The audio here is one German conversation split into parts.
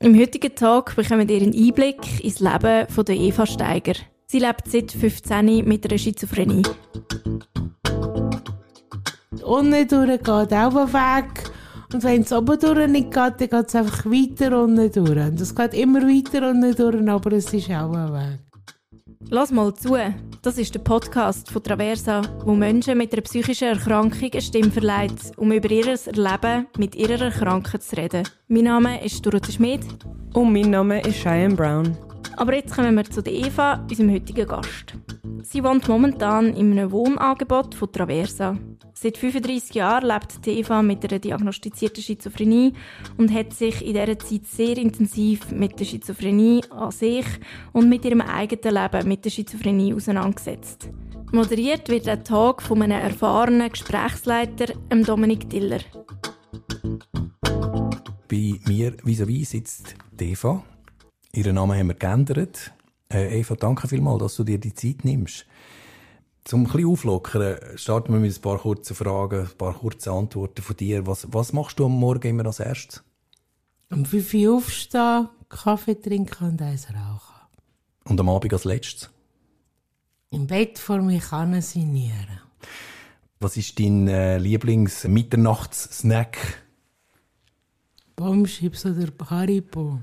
Im heutigen Tag bekommen ihr einen Einblick ins Leben von der Eva Steiger. Sie lebt seit 15 mit einer Schizophrenie. Unten durch geht auch Weg. Und wenn es oben durch nicht geht, dann geht es einfach weiter unten durch. Und es geht immer weiter unten durch, aber es ist auch ein Weg. Lass mal zu. Das ist der Podcast von Traversa, wo Menschen mit einer psychischen Erkrankung eine Stimme verleiht, um über ihr Erleben mit ihrer Erkrankung zu reden. Mein Name ist Dorothee Schmid. Und mein Name ist Cheyenne Brown. Aber jetzt kommen wir zu Eva, unserem heutigen Gast. Sie wohnt momentan in einem Wohnangebot von Traversa. Seit 35 Jahren lebt Eva mit einer diagnostizierten Schizophrenie und hat sich in dieser Zeit sehr intensiv mit der Schizophrenie an sich und mit ihrem eigenen Leben mit der Schizophrenie auseinandergesetzt. Moderiert wird der Tag von einem erfahrenen Gesprächsleiter, Dominik Diller. Bei mir vis-à-vis sitzt Eva. Ihren Namen haben wir geändert. Äh, Eva, danke vielmals, dass du dir die Zeit nimmst. Zum ein bisschen auflockern, starten wir mit ein paar kurzen Fragen, ein paar kurze Antworten von dir. Was, was machst du am Morgen immer als erstes? Um 5 Uhr aufstehen, Kaffee trinken und eins rauchen. Und am Abend als letztes? Im Bett vor mir kann sinnieren. Was ist dein äh, Lieblings-Mitternachts-Snack? Bombschips oder Haribo.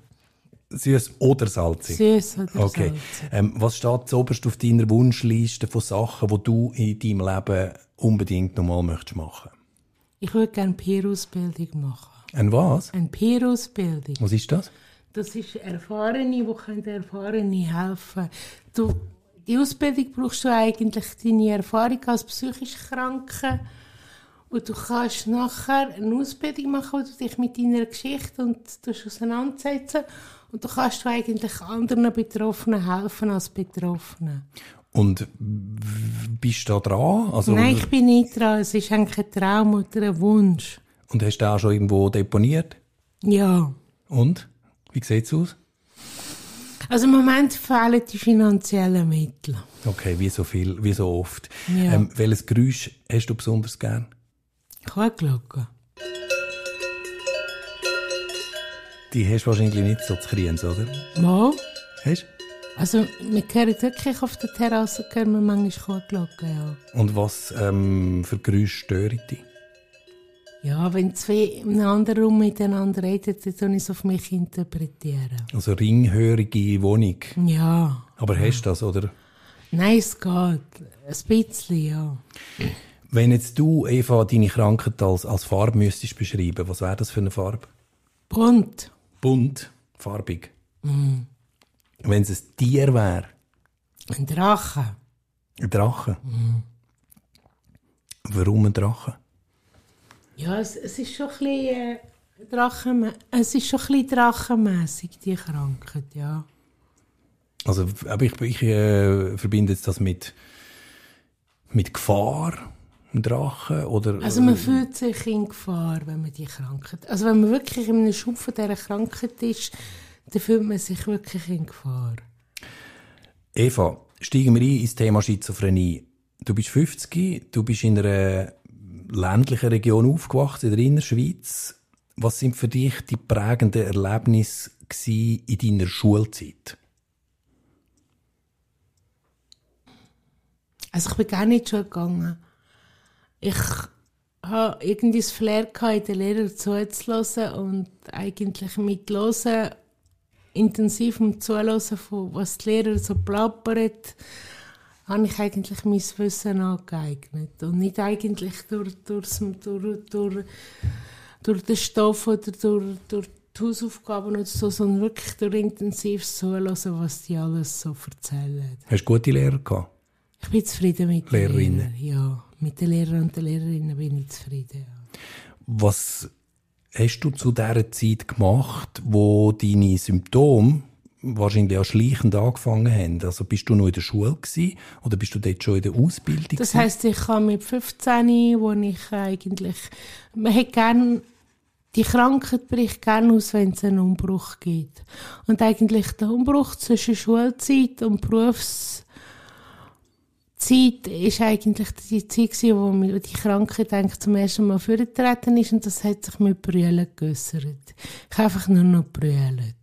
Süß oder salzig? Süß oder okay. salzig. Ähm, was steht zuoberst auf deiner Wunschliste von Sachen, die du in deinem Leben unbedingt nochmal möchtest machen? Ich würde gerne Peer-Ausbildung machen. Ein was? Eine Peer-Ausbildung. Was ist das? Das ist Erfahrene, die können Erfahrene helfen. Du, die Ausbildung brauchst du eigentlich deine Erfahrung als psychisch Kranke. Und du kannst nachher eine Ausbildung machen, wo du dich mit deiner Geschichte und auseinandersetzen und du kannst du eigentlich anderen Betroffenen helfen als Betroffenen. Und bist du da dran? Also, Nein, ich bin nicht dran. Es ist eigentlich ein Traum oder ein Wunsch. Und hast du auch schon irgendwo deponiert? Ja. Und? Wie sieht's aus? Also im Moment fehlen die finanziellen Mittel. Okay, wie so viel, wie so oft. Ja. Ähm, welches Geräusch hast du besonders gern? Kuhglocke. Die hast du wahrscheinlich nicht so zu kriegen, oder? Mal. Hast Also, wir hören wirklich auf der Terrasse, hören wir manchmal Kuhglocke, ja. Und was ähm, für Geräusche stören dich? Ja, wenn zwei in einem anderen Raum miteinander reden, dann tun ich es auf mich interpretieren. Also ringhörige Wohnung. Ja. Aber hast du das, oder? Nein, es geht. Ein bisschen, ja. Wenn jetzt du, Eva, deine Krankheit als, als Farbe müsstest beschreiben, was wäre das für eine Farbe? Bunt. Bunt, farbig. Wenn es ein Tier wäre, Ein Drache. ein Drache. Warum ein Drache? Ja, es, es ist schon ein bisschen, äh, Drachen, es ist schon ein bisschen drachenmässig, die Krankheit, ja. Also, aber ich, ich äh, verbinde jetzt das mit, mit Gefahr, ein Drache, oder? Also man fühlt sich in Gefahr, wenn man die Krankheit... Also wenn man wirklich in einem Schub von dieser Krankheit ist, dann fühlt man sich wirklich in Gefahr. Eva, steigen wir ein ins Thema Schizophrenie. Du bist 50, du bist in einer ländlichen Region aufgewachsen, in der Innerschweiz. Was sind für dich die prägenden Erlebnisse in deiner Schulzeit? Also ich bin gar nicht schon gegangen. Ich habe irgendwie das Flair gehabt, den Lehrer zuzuhören und eigentlich mitzuhören, intensiv mit zuhören, von was die Lehrer so plappert, habe ich eigentlich mein Wissen angeeignet. Und nicht eigentlich durch, durchs, durch, durch, durch den Stoff oder durch, durch die Hausaufgaben oder so, sondern wirklich durch intensives Zuhören, was die alles so erzählen. Hast du gute Lehrer gehabt? Ich bin zufrieden mit Lehrerinnen? Lehrern. Ja, mit den Lehrern und den Lehrerinnen bin ich zufrieden. Ja. Was hast du zu dieser Zeit gemacht, wo deine Symptome wahrscheinlich auch schleichend angefangen haben? Also bist du noch in der Schule gewesen, oder bist du dort schon in der Ausbildung? Das heisst, ich kann mit 15, wo ich eigentlich, man hat gern, die Krankheit bricht gerne aus, wenn es einen Umbruch gibt. Und eigentlich der Umbruch zwischen Schulzeit und Berufszeit ist eigentlich die Zeit gewesen, wo mir die Krankheit eigentlich zum ersten Mal vorgetreten ist und das hat sich mit Brüllen geäussert. Ich habe einfach nur noch brüllt.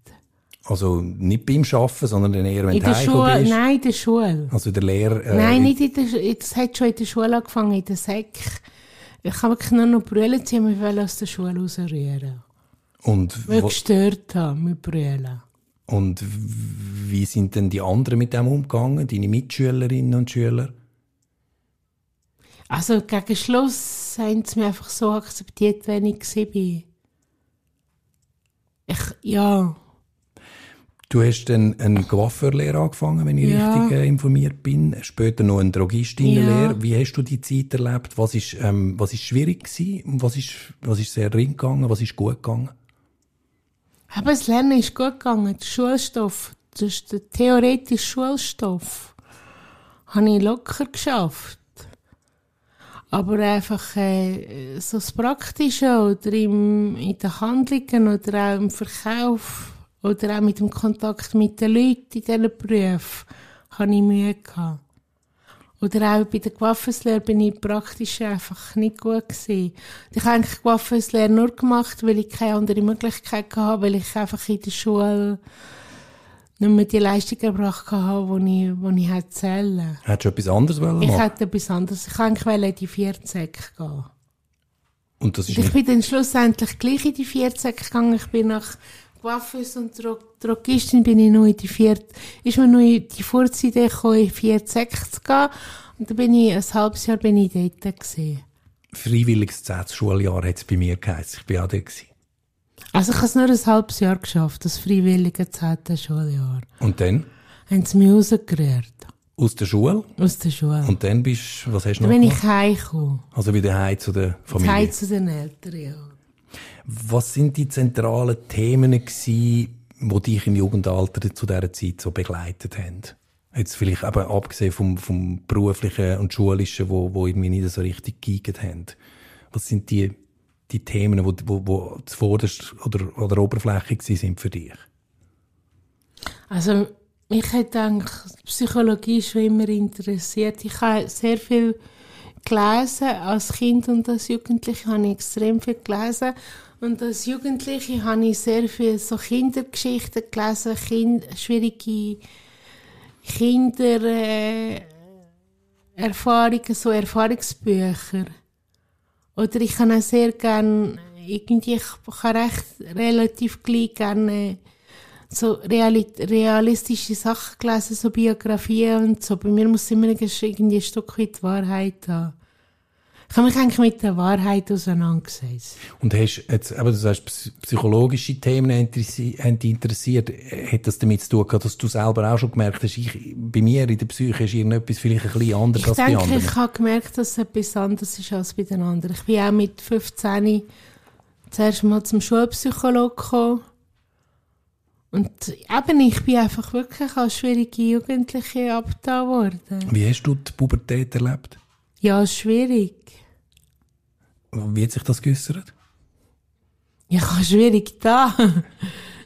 Also nicht beim Arbeiten, sondern eher, wenn In du der Schule, bist? nein, in der Schule. Also der Lehrer... Äh, Nein, nicht in der Schule. Das hat schon in der Schule angefangen, in der Sek. Ich habe wirklich nur noch Brüllen ziehen, wir wollen aus der Schule rausrühren. Und, Weil ich gestört habe mit Brüllen. Und wie sind denn die anderen mit dem umgegangen? Deine Mitschülerinnen und Schüler? Also gegen Schluss haben sie mich einfach so akzeptiert, wenn ich war. Ich, ja, Du hast dann eine Coiffeurlehre angefangen, wenn ich Ja. richtig äh, informiert bin. Später noch eine Drogistinnenlehre. Ja. Wie hast du die Zeit erlebt? Was ist, ähm, was ist schwierig gewesen? Was ist, was ist sehr ring gegangen? Was ist gut gegangen? Aber das Lernen ist gut gegangen. Der Schulstoff, das ist der theoretische Schulstoff, habe ich locker geschafft. Aber einfach äh, so das Praktische oder im, in den Handlungen oder auch im Verkauf oder auch mit dem Kontakt mit den Leuten in diesen Berufen habe ich Mühe gehabt. Oder auch bei der Coiffeurslehre bin ich praktisch einfach nicht gut gewesen. Ich habe eigentlich Coiffeurslehre nur gemacht, weil ich keine andere Möglichkeit hatte, weil ich einfach in der Schule nicht mehr die Leistung erbracht habe, die ich, die ich hätte zählen. Hättest du etwas anderes wollen Ich hätte etwas anderes. Ich wollte eigentlich in die Vierzek gehen. Und das ist Und ich bin dann schlussendlich gleich in die Vierzek gegangen. Ich bin nach Coiffeuse und Dro Drogistin bin ich noch in die Viert, ist mir noch in die Vorzeit gekommen, in die Vierzek zu gehen. Und dann bin ich, ein halbes Jahr bin ich dort gewesen. freiwilliges 10. Schuljahr hat es bei mir geheißen. Ich bin auch dort gewesen. Also ich habe es nur ein halbes Jahr geschafft, das freiwillige 10. Schuljahr. Und dann? Haben sie mich rausgerührt. Aus der Schule? Aus der Schule. Und dann bist was hast du dann noch bin gemacht? ich heimgekommen. Also wieder heim zu der Familie. Heim zu den Eltern, ja. Was sind die zentralen Themen gewesen, die dich im Jugendalter zu dieser Zeit so begleitet haben? Jetzt vielleicht eben abgesehen vom, vom beruflichen und schulischen, wo, wo irgendwie nicht so richtig geeignet haben. Was sind die, die Themen, wo, wo, wo zuvorderst oder, oder oberflächlich gewesen sind für dich? Also, hat eigentlich Psychologie schon immer interessiert. Ich habe sehr viel gelesen. Als Kind und als Jugendliche habe ich extrem viel gelesen. Und als Jugendliche habe ich sehr viel so Kindergeschichten gelesen, kind, schwierige Kinder, äh, so Erfahrungsbücher. Oder ich kann auch sehr gerne, irgendwie, ich kann recht relativ gleich gerne so reali realistische Sachen gelesen, so Biografien und so. Bei mir muss immer irgendwie ein Stück weit die Wahrheit haben. Ich habe mich eigentlich mit der Wahrheit auseinandergesetzt. Und hast jetzt, aber du sagst, psy- psychologische Themen haben dich interessiert. Hat das damit zu tun gehabt, dass du selber auch schon gemerkt hast, ich, bei mir in der Psyche ist irgendetwas vielleicht ein bisschen anders Ich als bei denke, anderen? ich habe gemerkt, dass es etwas anderes ist als bei den anderen. Ich bin auch mit 15 zuerst mal zum Schulpsychologen gekommen. Und eben, ich bin einfach wirklich als schwierige Jugendliche abgetan worden. Wie hast du die Pubertät erlebt? Ja, schwierig. Wie hat sich das geäussert? Ja, schwierig da.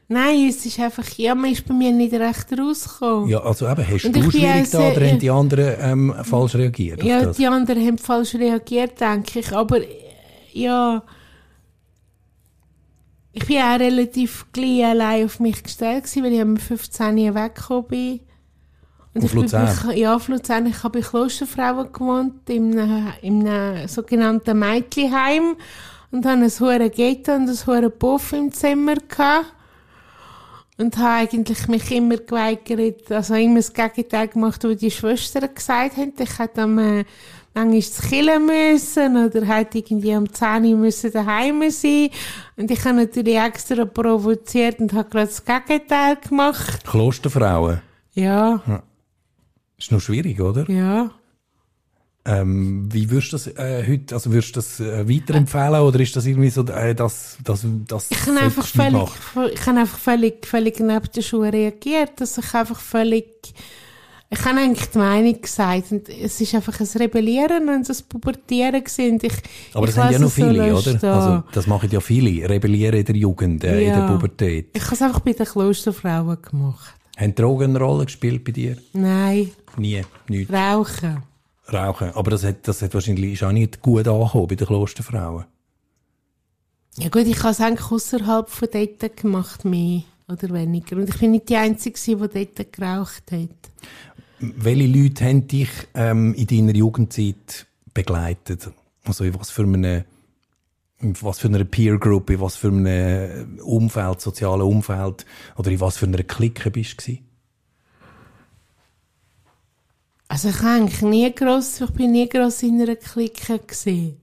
Nein, es ist einfach, ja, man ist bei mir nicht recht rausgekommen. Ja, also eben, hast Und du schwierig da oder haben die anderen ähm, falsch reagiert Ja, die anderen haben falsch reagiert, denke ich. Aber äh, ja, ich bin auch relativ gleich allein auf mich gestellt gewesen, weil ich mit 15 Jahre weggekommen bin. Und Auf ich Luzern? Ja, auf Luzern. Ich habe bei Klosterfrauen gewohnt, in einem, in einem sogenannten Mädchenheim. Und hatte ein hohes Ghetto und ein hohes Puff im Zimmer. Gehabt. Und habe eigentlich mich immer geweigert, also immer das Gegenteil gemacht, was die Schwestern gesagt haben. Ich hätte am, äh, manchmal zu killen müssen oder hätte irgendwie am 10 Uhr müssen daheim sein. Und ich habe natürlich extra provoziert und habe gerade das Gegenteil gemacht. Klosterfrauen. Ja, Ist noch schwierig, oder? ja. Ähm, wie würdest du das äh, heute, also würdest du das äh, weiterempfehlen oder ist das irgendwie so, äh, das, das, das Ich habe einfach völlig, ich habe einfach völlig, völlig neben der Schuhe reagiert, dass ich einfach völlig, ich habe eigentlich die Meinung gesagt und es ist einfach ein Rebellieren und ein Pubertieren gewesen. Ich, Aber ich das haben ja noch so viele, lassen oder? Also, das machen ja viele. Rebellieren in der Jugend, äh, in der Ja. Pubertät. Ich habe es einfach bei den Klosterfrauen gemacht. Haben Drogen eine Rolle gespielt bei dir? Nein, Nie, nicht. rauchen. Rauchen. Aber das hat, das hat wahrscheinlich ist auch nicht gut angekommen bei den Klosterfrauen. Ja gut, ich habe es eigentlich außerhalb von dort gemacht, mehr. Oder weniger. Und ich bin nicht die Einzige, die dort geraucht hat. Welche Leute haben dich ähm, in deiner Jugendzeit begleitet? Also in was für eine, in was für einer Peer Group, in was für einem Umfeld, sozialen Umfeld oder in was für einer Clique bist du? Also ich eigentlich nie gross, ich bin nie gross in einer Clique gesehen.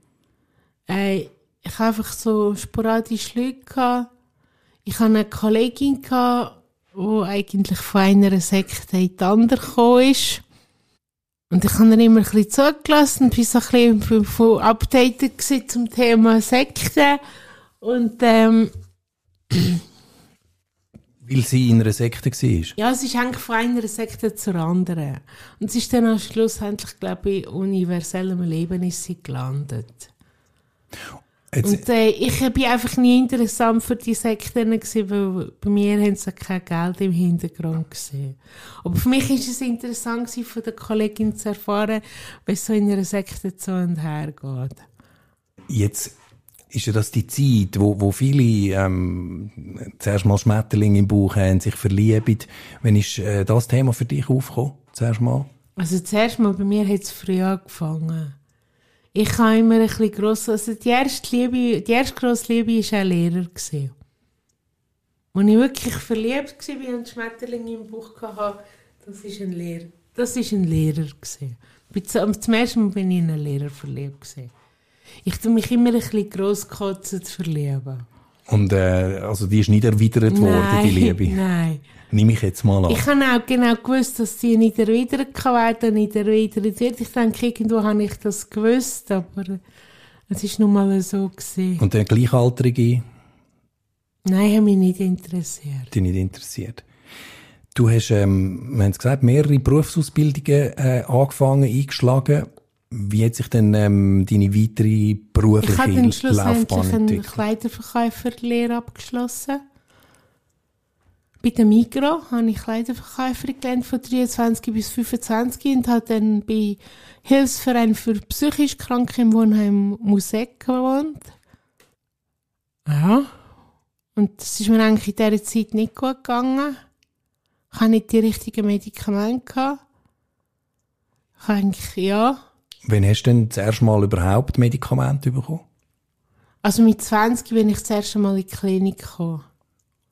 Äh, ich habe einfach so sporadisch Leute gehabt. Ich hatte eine Kollegin die eigentlich von einer Sekte in die andere gekommen ist. Und ich habe dann immer ein bisschen zugelassen und bin so ein bisschen updated zum Thema Sekte. Und, ähm, Weil sie in einer Sekte war? Ja, es ist eigentlich von einer Sekte zur anderen. Und es ist dann am schlussendlich, glaube ich, universellem Leben ist sie gelandet. Jetzt, und äh, ich bin einfach nie interessant für die Sekten gewesen, weil bei mir haben sie kein Geld im Hintergrund gesehen. Aber für mich ist es interessant gewesen, von der Kollegin zu erfahren, wie es so in einer Sekte zu und her geht. Jetzt ist ja das die Zeit, wo, wo viele ähm, zuerst mal Schmetterlinge im Bauch haben, sich verlieben. Wann ist äh, das Thema für dich aufgekommen? Zuerst mal? Also zuerst mal, bei mir hat es früh angefangen. Ich habe immer ein bisschen gross, also die erste Liebe, die erste grosse Liebe war ein Lehrer. Als ich wirklich verliebt war und Schmetterlinge im Bauch hatte, das war ein Lehrer. Das war ein Lehrer. Gewesen. Zum ersten Mal bin ich in einen Lehrer verliebt. Ich tue mich immer ein bisschen grosskotzen zu verlieben. Und äh, also die ist nicht erwidert worden, die Liebe? Nein. Nehme ich jetzt mal an. Ich habe auch genau gewusst, dass sie nicht erwidert werden, nicht erwidert wird. Ich denke, irgendwo habe ich das gewusst, aber es ist nun mal so gewesen. Und der Gleichaltrige? Nein, hat mich nicht interessiert. Die nicht interessiert. Du hast, ähm, wir haben es gesagt, mehrere Berufsausbildungen äh, angefangen, eingeschlagen. Wie hat sich denn ähm, deine weitere berufliche ich habe dann schlussendlich eine Kleiderverkäuferlehre abgeschlossen. Bei der Migro habe ich Kleiderverkäuferin gelernt von 23 bis 25 und habe dann bei Hilfsverein für psychisch Kranke im Wohnheim Musik gewohnt. Ja. Und es ist mir eigentlich in dieser Zeit nicht gut gegangen. Ich habe nicht die richtigen Medikamente gehabt. Ich eigentlich, ja. Wann hast du denn das erste Mal überhaupt Medikamente bekommen? Also mit 20 bin ich das erste Mal in die Klinik gekommen.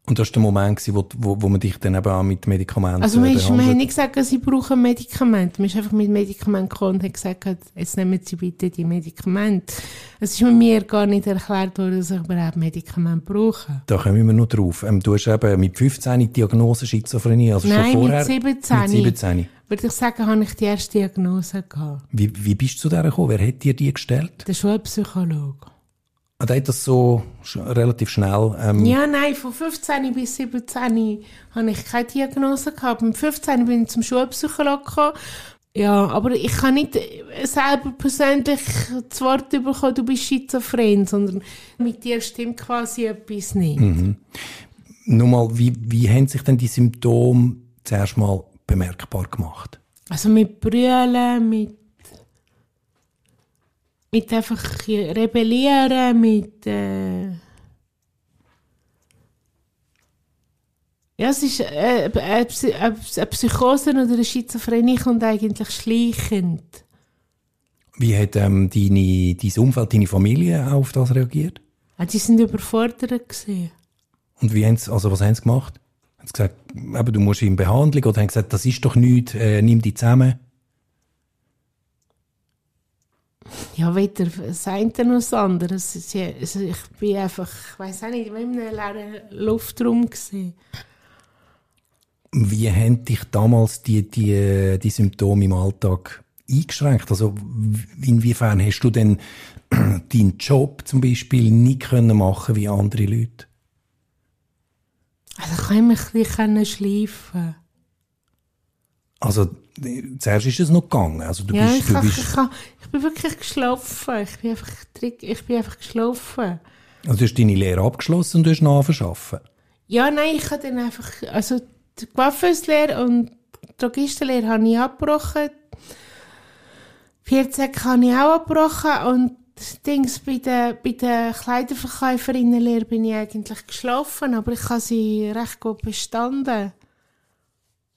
Und das war der Moment, wo, wo, wo man dich dann eben auch mit Medikamenten Also man, ist, man hat nicht gesagt, sie brauchen Medikamente. Man ist einfach mit Medikamenten gekommen und hat gesagt, jetzt nehmen Sie bitte die Medikamente. Es ist mir gar nicht erklärt worden, dass ich überhaupt Medikamente brauche. Da kommen wir noch drauf. Ähm, du hast eben mit 15 die Diagnose Schizophrenie, also Nein, schon vorher... mit 17. Mit 17. Würde ich sagen, habe ich die erste Diagnose gehabt. Wie, wie bist du zu der gekommen? Wer hat dir die gestellt? Der Schulpsychologe. Ah, der hat das so sch relativ schnell... Ähm ja, nein, von 15 bis 17 habe ich keine Diagnose gehabt. Mit 15 bin ich zum Schulpsychologen gekommen. Ja, aber ich kann nicht selber persönlich das Wort bekommen, du bist schizophren, sondern mit dir stimmt quasi etwas nicht. Mhm. Nur mal, wie, wie haben sich denn die Symptome zuerst mal bemerkbar gemacht? Also mit Brüllen, mit mit einfach rebellieren, mit äh ja, es ist äh, eine, eine Psychose oder eine Schizophrenie kommt eigentlich schleichend. Wie hat ähm, deine, dein Umfeld, deine Familie auf das reagiert? Ja, die sind überfordert gesehen. Und wie haben sie, also was haben sie gemacht? Haben sie gesagt, eben, du musst in Behandlung oder haben gesagt, das ist doch nichts, äh, nimm dich zusammen? Ja, weder das eine noch das andere. Also ich bin einfach, ich weiss auch nicht, in einem leeren Luftraum gesehen. Wie haben dich damals die, die, die Symptome im Alltag eingeschränkt? Also inwiefern hast du denn deinen Job zum Beispiel nicht können machen wie andere Leute? Also ich konnte mich ein bisschen schleifen. Also zuerst ist es noch gegangen. Also du ja, bist, ich, du kann, bist, ich, kann, ich bin wirklich geschlafen. Ich bin einfach, ich bin einfach geschlafen. Also du hast deine Lehre abgeschlossen und du hast nachverschaffen? Ja, nein, ich habe dann einfach, also die Coiffeuslehre und die Drogistenlehre habe ich abgebrochen. 14 habe ich auch abgebrochen und das Dings bei der, bei der Kleiderverkäuferinnenlehre bin ich eigentlich geschlafen, aber ich habe sie recht gut bestanden.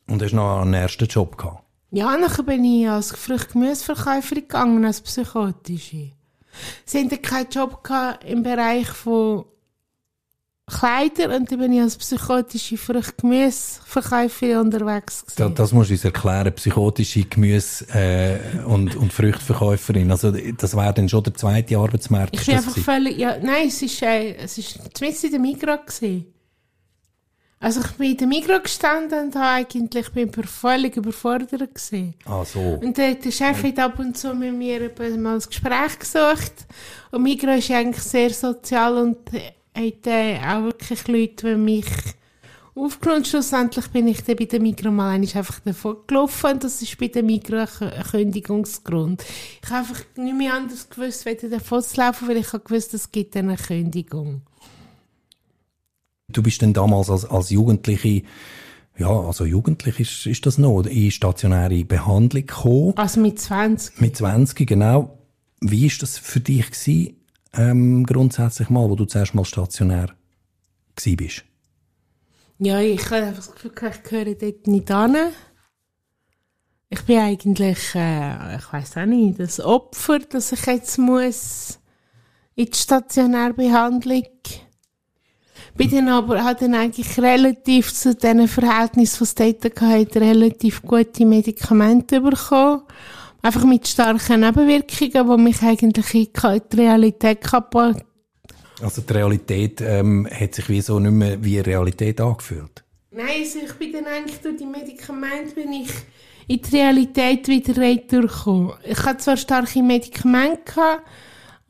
Und hast noch einen ersten Job gehabt? Ja, nachher bin ich als Frucht-Gemüseverkäuferin gegangen, als psychotische. Sie hatten keinen Job im Bereich von Kleider und dann bin ich als psychotische Frucht-Gemüseverkäuferin unterwegs Da, gewesen. das musst du uns erklären, psychotische Gemüse- äh, und, und Früchteverkäuferin. Also, das wäre dann schon der zweite Arbeitsmarkt. Ich bin einfach gewesen? völlig, ja, nein, es ist, äh, es ist zumindest in der Migros gewesen. Also ich bin in der Migros gestanden und habe eigentlich, bin völlig überfordert gewesen. Ah, so. Und der, der Chef hat ab und zu mit mir mal ein Gespräch gesucht. Und Migros ist eigentlich sehr sozial und äh, auch wirklich Leute, die mich aufgenommen Schlussendlich bin ich dann bei der Migros mal einfach davon gelaufen das ist bei der Migros ein Kündigungsgrund. Ich habe einfach nicht mehr anders gewusst, wie davon zu laufen, weil ich habe gewusst, es gibt eine Kündigung. Du bist dann damals als, als Jugendliche, ja, also jugendlich ist, ist das noch, in stationäre Behandlung gekommen. Also mit 20. Mit 20, genau. Wie ist das für dich gewesen, ähm, grundsätzlich mal, wo du zuerst mal stationär bist? Ja, ich habe einfach das Gefühl, ich gehöre dort nicht an. Ich bin eigentlich, äh, ich weiß auch nicht, das Opfer, dass ich jetzt muss in die Stationärbehandlung. Bin dann aber, habe dann eigentlich relativ zu diesen Verhältnissen, die es dort hatte, relativ gute Medikamente bekommen. Einfach mit starken Nebenwirkungen, die mich eigentlich in die Realität kaputt Also die Realität ähm, hat sich wie so nicht mehr wie Realität angefühlt. Nein, also ich bin dann eigentlich durch die Medikamente bin ich in die Realität wieder reingekommen. Ich hatte zwar starke Medikamente gehabt,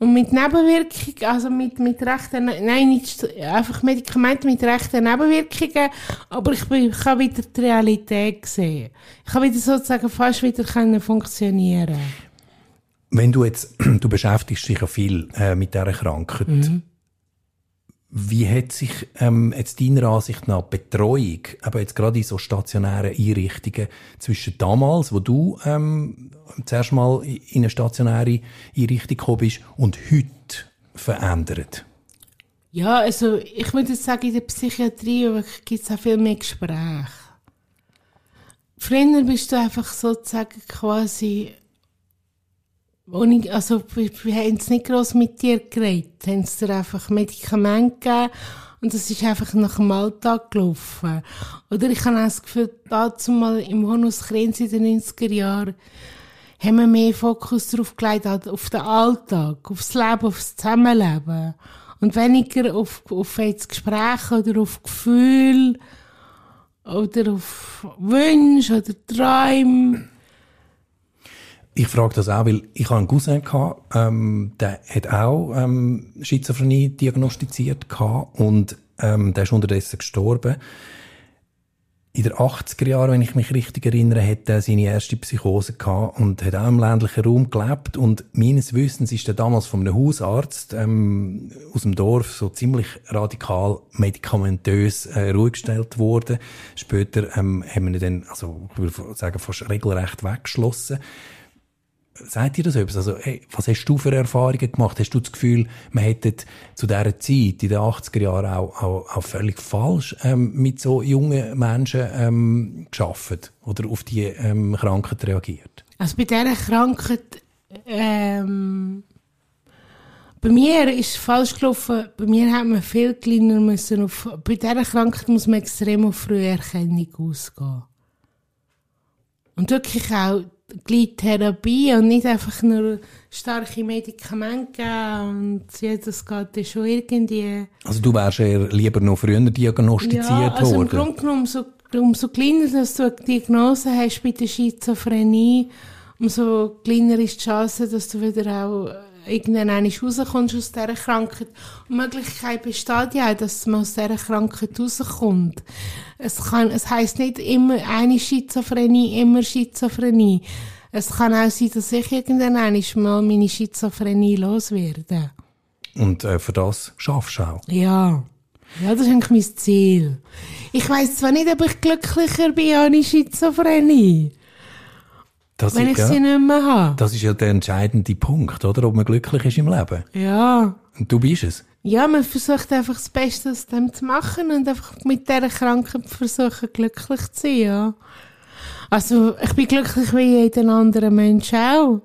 und mit Nebenwirkungen, also mit, mit rechten, nein, nicht, einfach Medikamente mit rechten Nebenwirkungen, aber ich, bin, ich habe wieder die Realität gesehen. Ich habe wieder sozusagen fast wieder können funktionieren. Wenn du jetzt, du beschäftigst dich ja viel äh, mit dieser Krankheit. Wie hat sich ähm, jetzt deiner Ansicht nach Betreuung, aber jetzt gerade in so stationären Einrichtungen zwischen damals, wo du ähm, zuerst mal in eine stationäre Einrichtung gekommen bist, und heute verändert? Ja, also ich würde jetzt sagen, in der Psychiatrie gibt es auch viel mehr Gespräche. Früher bist du einfach sozusagen quasi, ohne, also wir, wir haben es nicht gross mit dir geredet, haben es dir einfach Medikamente gegeben und das ist einfach nach dem Alltag gelaufen. Oder ich habe auch das Gefühl, dazu mal im Honus Krenz in den 90er Jahren haben wir mehr Fokus darauf gelegt, auf den Alltag, aufs Leben, aufs Zusammenleben. Und weniger auf, auf jetzt Gespräche oder auf Gefühl oder auf Wünsche oder Träume. Ich frage das auch, weil ich habe einen Cousin gehabt, ähm, der hat auch ähm, Schizophrenie diagnostiziert gehabt und ähm, der ist unterdessen gestorben. In den 80er Jahren, wenn ich mich richtig erinnere, hat er seine erste Psychose gehabt und hat auch im ländlichen Raum gelebt und meines Wissens ist er damals von einem Hausarzt ähm, aus dem Dorf so ziemlich radikal medikamentös äh, ruhig gestellt worden. Später ähm, haben wir ihn dann, also ich würde sagen, fast regelrecht weggeschlossen. Sagt ihr das etwas? Also, hey, was hast du für Erfahrungen gemacht? Hast du das Gefühl, man hätte zu dieser Zeit, in den 80er Jahren, auch, auch, auch völlig falsch ähm, mit so jungen Menschen ähm, geschafft oder auf die ähm, Krankheit reagiert? Also bei dieser Krankheit, ähm, bei mir ist es falsch gelaufen. Bei mir hat man viel kleiner müssen auf, bei dieser Krankheit muss man extrem auf Früherkennung ausgehen. Und wirklich auch gleich Therapie und nicht einfach nur starke Medikamente geben und ja, das geht dann schon irgendwie. Also du wärst eher lieber noch früher diagnostiziert Ja, also im worden? Grunde genommen, umso, umso kleiner dass du eine Diagnose hast bei der Schizophrenie, umso kleiner ist die Chance, dass du wieder auch irgendwann rauskommst aus dieser Krankheit. Und die Möglichkeit besteht ja auch, dass man aus dieser Krankheit rauskommt. Es kann, es heisst nicht immer eine Schizophrenie, immer Schizophrenie. Es kann auch sein, dass ich irgendwann mal meine Schizophrenie loswerde. Und äh, für das schaffst du auch. Ja. Ja, das ist eigentlich mein Ziel. Ich weiss zwar nicht, ob ich glücklicher bin ohne Schizophrenie. Das wenn ist, ich ja, sie nicht mehr habe. das ist ja der entscheidende Punkt, oder? Ob man glücklich ist im Leben. Ja. Und du bist es. Ja, man versucht einfach das Beste aus dem zu machen und einfach mit dieser Krankheit versuchen, glücklich zu sein, ja. Also, ich bin glücklich wie jeder andere Mensch auch.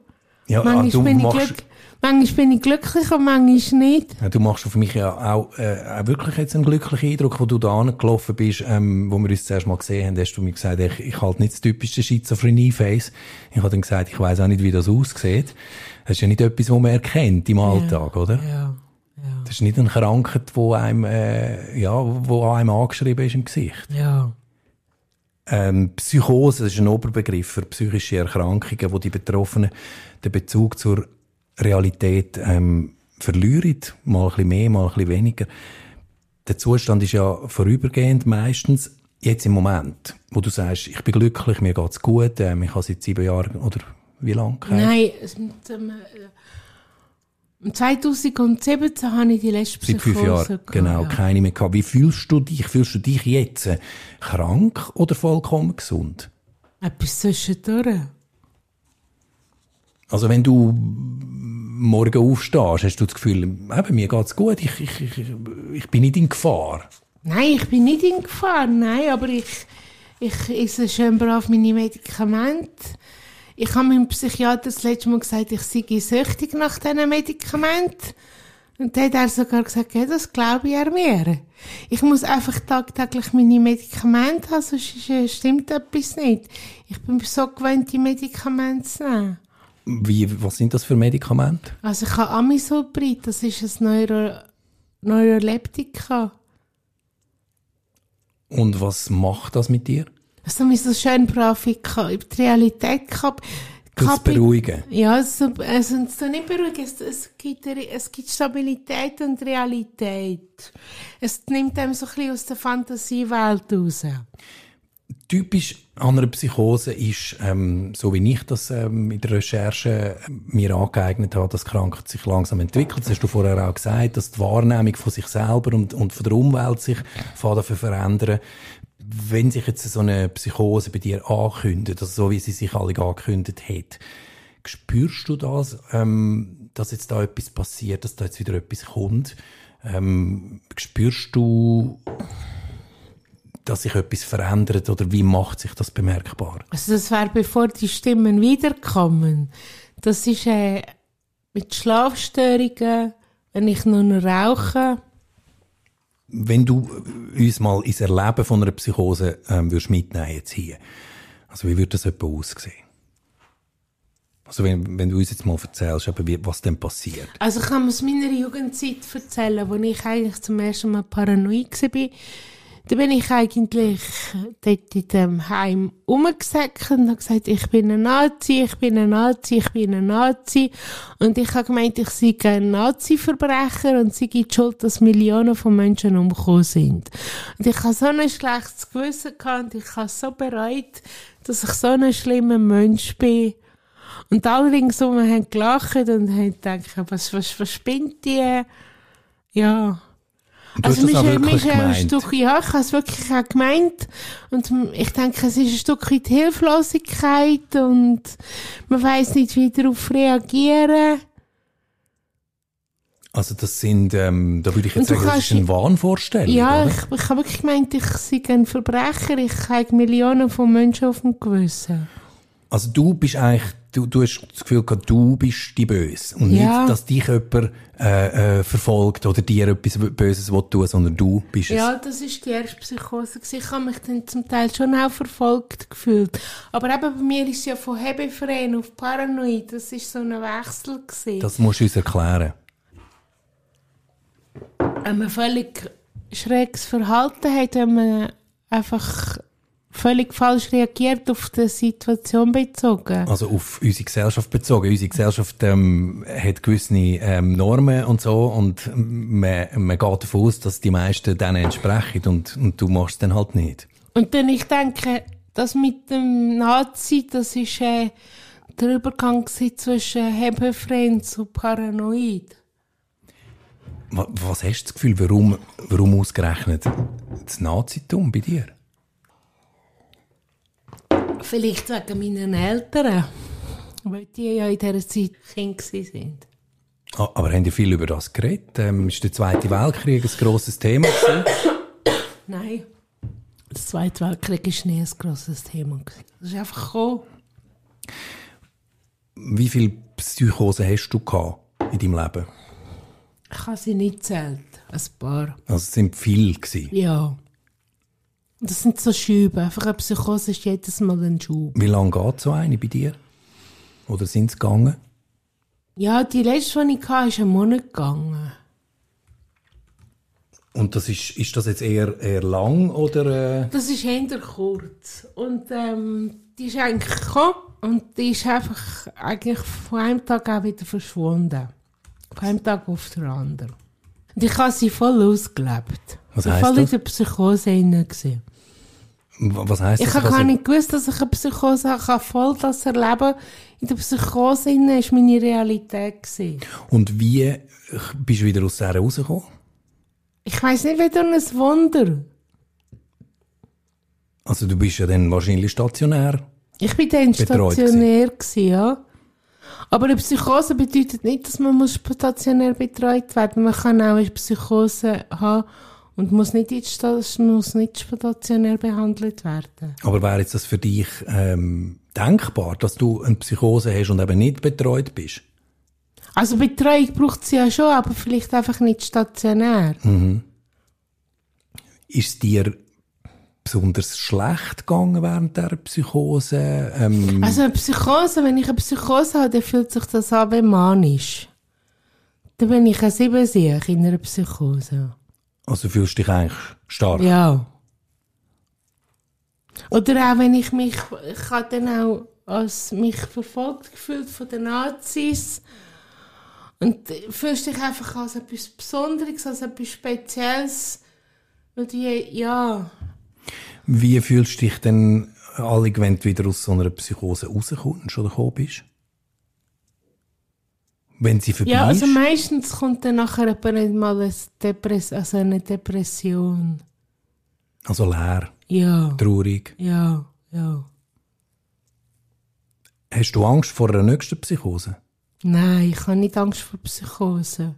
Ja, ah, manchmal, du bin ich machst, glück, manchmal bin ich glücklich und manchmal nicht. ja, du machst auf mich ja auch, äh, auch wirklich jetzt einen glücklichen Eindruck, wo du da angelaufen bist, ähm, wo wir uns zuerst mal gesehen haben, hast du mir gesagt, ich, ich halte nicht das typische Schizophrenie-Face. Ich habe dann gesagt, ich weiß auch nicht, wie das aussieht. Das ist ja nicht etwas, was man erkennt im Alltag, oder? Ja. Das ist nicht eine Krankheit, wo einem, äh, ja, wo einem angeschrieben ist im Gesicht. Ja. Ähm, Psychose, das ist ein Oberbegriff für psychische Erkrankungen, wo die Betroffenen den Bezug zur Realität ähm, verlieren. Mal ein bisschen mehr, mal ein bisschen weniger. Der Zustand ist ja vorübergehend meistens. Jetzt im Moment, wo du sagst, ich bin glücklich, mir geht's gut, ähm, ich habe seit sieben Jahren, oder wie lange? Nein, mit, ähm, äh, 2017 habe ich die letzte Seit fünf Jahren, genau, ja. keine mehr gehabt. Wie fühlst du dich? Fühlst du dich jetzt äh, krank oder vollkommen gesund? Etwas zwischendurch. Also wenn du morgen aufstehst, hast du das Gefühl, eben, mir geht's gut, ich, ich, ich, ich bin nicht in Gefahr. Nein, ich bin nicht in Gefahr, nein, aber ich, ich esse schön brav meine Medikamente. Ich habe meinem Psychiater das letzte Mal gesagt, ich sei süchtig nach diesen Medikamenten. Und dann hat er sogar gesagt, ja, das glaube ich er mir. Ich muss einfach tagtäglich meine Medikamente haben, sonst äh, stimmt etwas nicht. Ich bin so gewöhnt, die Medikamente zu nehmen. Wie, was sind das für Medikamente? Also ich habe Amisulprid, das ist ein Neuro Neuroleptika. Und was macht das mit dir? Also man so schön brav in die die Realität kap Das beruhigen. Ja, also, also so nicht beruhigen, es, es, gibt, es gibt Stabilität und Realität. Es nimmt einem so ein bisschen aus der Fantasiewelt raus. Typisch an einer Psychose ist, ähm, so wie ich das ähm, in der Recherche ähm, mir angeeignet habe, dass Krankheit sich langsam entwickelt. Das hast du vorher auch gesagt, dass die Wahrnehmung von sich selber und, und von der Umwelt sich zu verändern. Wenn sich jetzt so eine Psychose bei dir ankündigt, also so wie sie sich alle angekündigt hat, spürst du das, ähm, dass jetzt da etwas passiert, dass da jetzt wieder etwas kommt? Ähm, spürst du dass sich etwas verändert oder wie macht sich das bemerkbar? Also das wäre, bevor die Stimmen wiederkommen. Das ist äh, mit Schlafstörungen, wenn ich nur noch rauche. Wenn du uns mal ins Erleben von einer Psychose ähm, würdest mitnehmen jetzt hier, also wie würde das etwa aussehen? Also wenn, wenn du uns jetzt mal erzählst, eben, wie, was denn passiert. Also ich kann aus meiner Jugendzeit erzählen, wo ich eigentlich zum ersten Mal paranoid war. Da bin ich eigentlich dort in dem Heim rumgesäckelt und habe gesagt, ich bin ein Nazi, ich bin ein Nazi, ich bin ein Nazi. Und ich habe gemeint, ich sei ein Nazi-Verbrecher und sie gibt schuld, dass Millionen von Menschen umgekommen sind. Und ich habe so ein schlechtes Gewissen gehabt und ich habe so bereut, dass ich so ein schlimmer Mensch bin. Und alle ringsum haben gelacht und haben gedacht, was, was, was spinnt die? Ja. Du auch mich- mich ein gemeint? Stück, ja, ich habe es wirklich auch gemeint. Und ich denke, es ist ein Stück weit Hilflosigkeit und man weiß nicht, wie darauf reagieren. Also das sind, ähm, da würde ich jetzt sagen, das ist eine Wahnvorstellung, Ja, oder? ich, ich habe wirklich gemeint, ich sei ein Verbrecher, ich habe Millionen von Menschen auf dem Gewissen. Also du bist eigentlich, du, du hast das Gefühl gehabt, du bist die Böse. Und Ja. nicht, dass dich jemand äh, äh, verfolgt oder dir etwas Böses tun, sondern du bist es. Ja, das ist die erste Psychose. Ich habe mich dann zum Teil schon auch verfolgt gefühlt. Aber eben bei mir ist es ja von Hebefreen auf Paranoid. Das ist so ein Wechsel gewesen. Das musst du uns erklären. wenn man völlig schräges Verhalten hat, wenn man einfach völlig falsch reagiert auf die Situation bezogen. Also auf unsere Gesellschaft bezogen. Unsere Gesellschaft ähm, hat gewisse ähm, Normen und so und man, man geht davon aus, dass die meisten denen entsprechen und, und du machst es dann halt nicht. Und dann ich denke, das mit dem Nazi, das ist äh, der Übergang zwischen Hebefreen zu Paranoid. Was, was hast du das Gefühl, warum, warum ausgerechnet das Nazitum bei dir? Vielleicht wegen meinen Eltern, weil die ja in dieser Zeit Kinder sind. Ah, Aber haben ihr viel über das geredet? Ähm, ist der Zweite Weltkrieg ein grosses Thema? Nein. Der Zweite Weltkrieg war nie ein grosses Thema. Das ist einfach gekommen. Wie viele Psychosen hast du gehabt in deinem Leben? Ich habe sie nicht zählt. Ein paar. Also es sind viele gewesen. Ja. Das sind so Schübe. Einfach eine Psychose ist jedes Mal ein Schub. Wie lange geht so eine bei dir? Oder sind es gegangen? Ja, die letzte, die ich hatte, ist einen Monat gegangen. Und das ist, ist das jetzt eher, eher lang oder? Äh, Das ist eher kurz. Und ähm, die ist eigentlich gekommen und die ist einfach eigentlich von einem Tag auch wieder verschwunden. Von einem Tag auf den anderen. Und ich habe sie voll ausgelebt. Was ich war voll in das? der Psychose drin. Was heisst Ich das? habe Also- gar nicht gewusst, dass ich eine Psychose habe. Ich voll das erleben. In der Psychose war meine Realität. Gewesen. Und wie bist du wieder aus der rausgekommen? Ich weiss nicht, wie durch ein Wunder. Also du bist ja dann wahrscheinlich stationär. Ich bin dann stationär gewesen, ja. Aber eine Psychose bedeutet nicht, dass man muss stationär betreut werden. Man kann auch eine Psychose haben und muss nicht, muss nicht stationär behandelt werden. Aber wäre jetzt das für dich ähm, denkbar, dass du eine Psychose hast und eben nicht betreut bist? Also Betreuung braucht sie ja schon, aber vielleicht einfach nicht stationär. Ist es dir besonders schlecht gegangen während der Psychose? Ähm, Also eine Psychose, wenn ich eine Psychose habe, dann fühlt sich das an wie manisch. Dann bin ich ein Siebensieg in einer Psychose. Also fühlst du dich eigentlich stark? Ja. Oder auch wenn ich mich, ich habe dann auch als mich verfolgt gefühlt von den Nazis. Und fühlst dich einfach als etwas Besonderes, als etwas Spezielles. Weil die, ja. Wie fühlst du dich denn alle, wenn du wieder aus so einer Psychose rauskommst oder gekommen bist? Wenn sie vorbei Ja, also ist? meistens kommt dann nachher mal eine, Depress also eine Depression. Also leer, Ja, traurig. ja, ja. Hast du Angst vor einer nächsten Psychose? Nein, ich habe nicht Angst vor Psychose.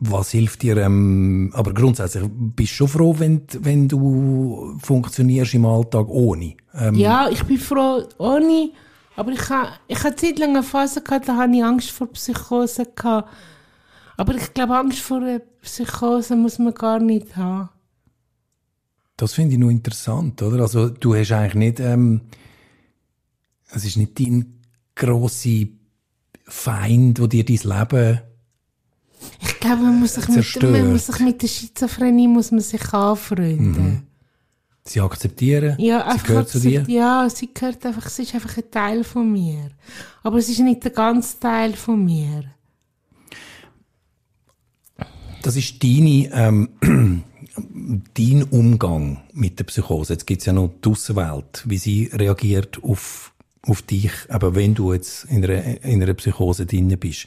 Was hilft dir, ähm, aber grundsätzlich bist du schon froh, wenn, wenn du funktionierst im Alltag ohne? Ähm, Ja, ich bin froh, ohne. Aber ich habe ich ha Zeit lang eine Phase gehabt, da hatte ich Angst vor Psychose. Gehabt. Aber ich glaube, Angst vor einer Psychose muss man gar nicht haben. Das finde ich noch interessant, oder? Also du hast eigentlich nicht, ähm, es ist nicht dein grosser Feind, der dir dein Leben Ich glaube, man muss sich, mit, man muss sich mit der Schizophrenie muss man sich anfreunden. Sie akzeptieren. Ja, sie gehört zu dir. Ja, sie gehört einfach, sie ist einfach ein Teil von mir. Aber es ist nicht der ganze Teil von mir. Das ist deine, ähm, dein Umgang mit der Psychose. Jetzt gibt's ja noch die Aussenwelt, wie sie reagiert auf, auf dich, aber wenn du jetzt in einer, in einer Psychose drin bist.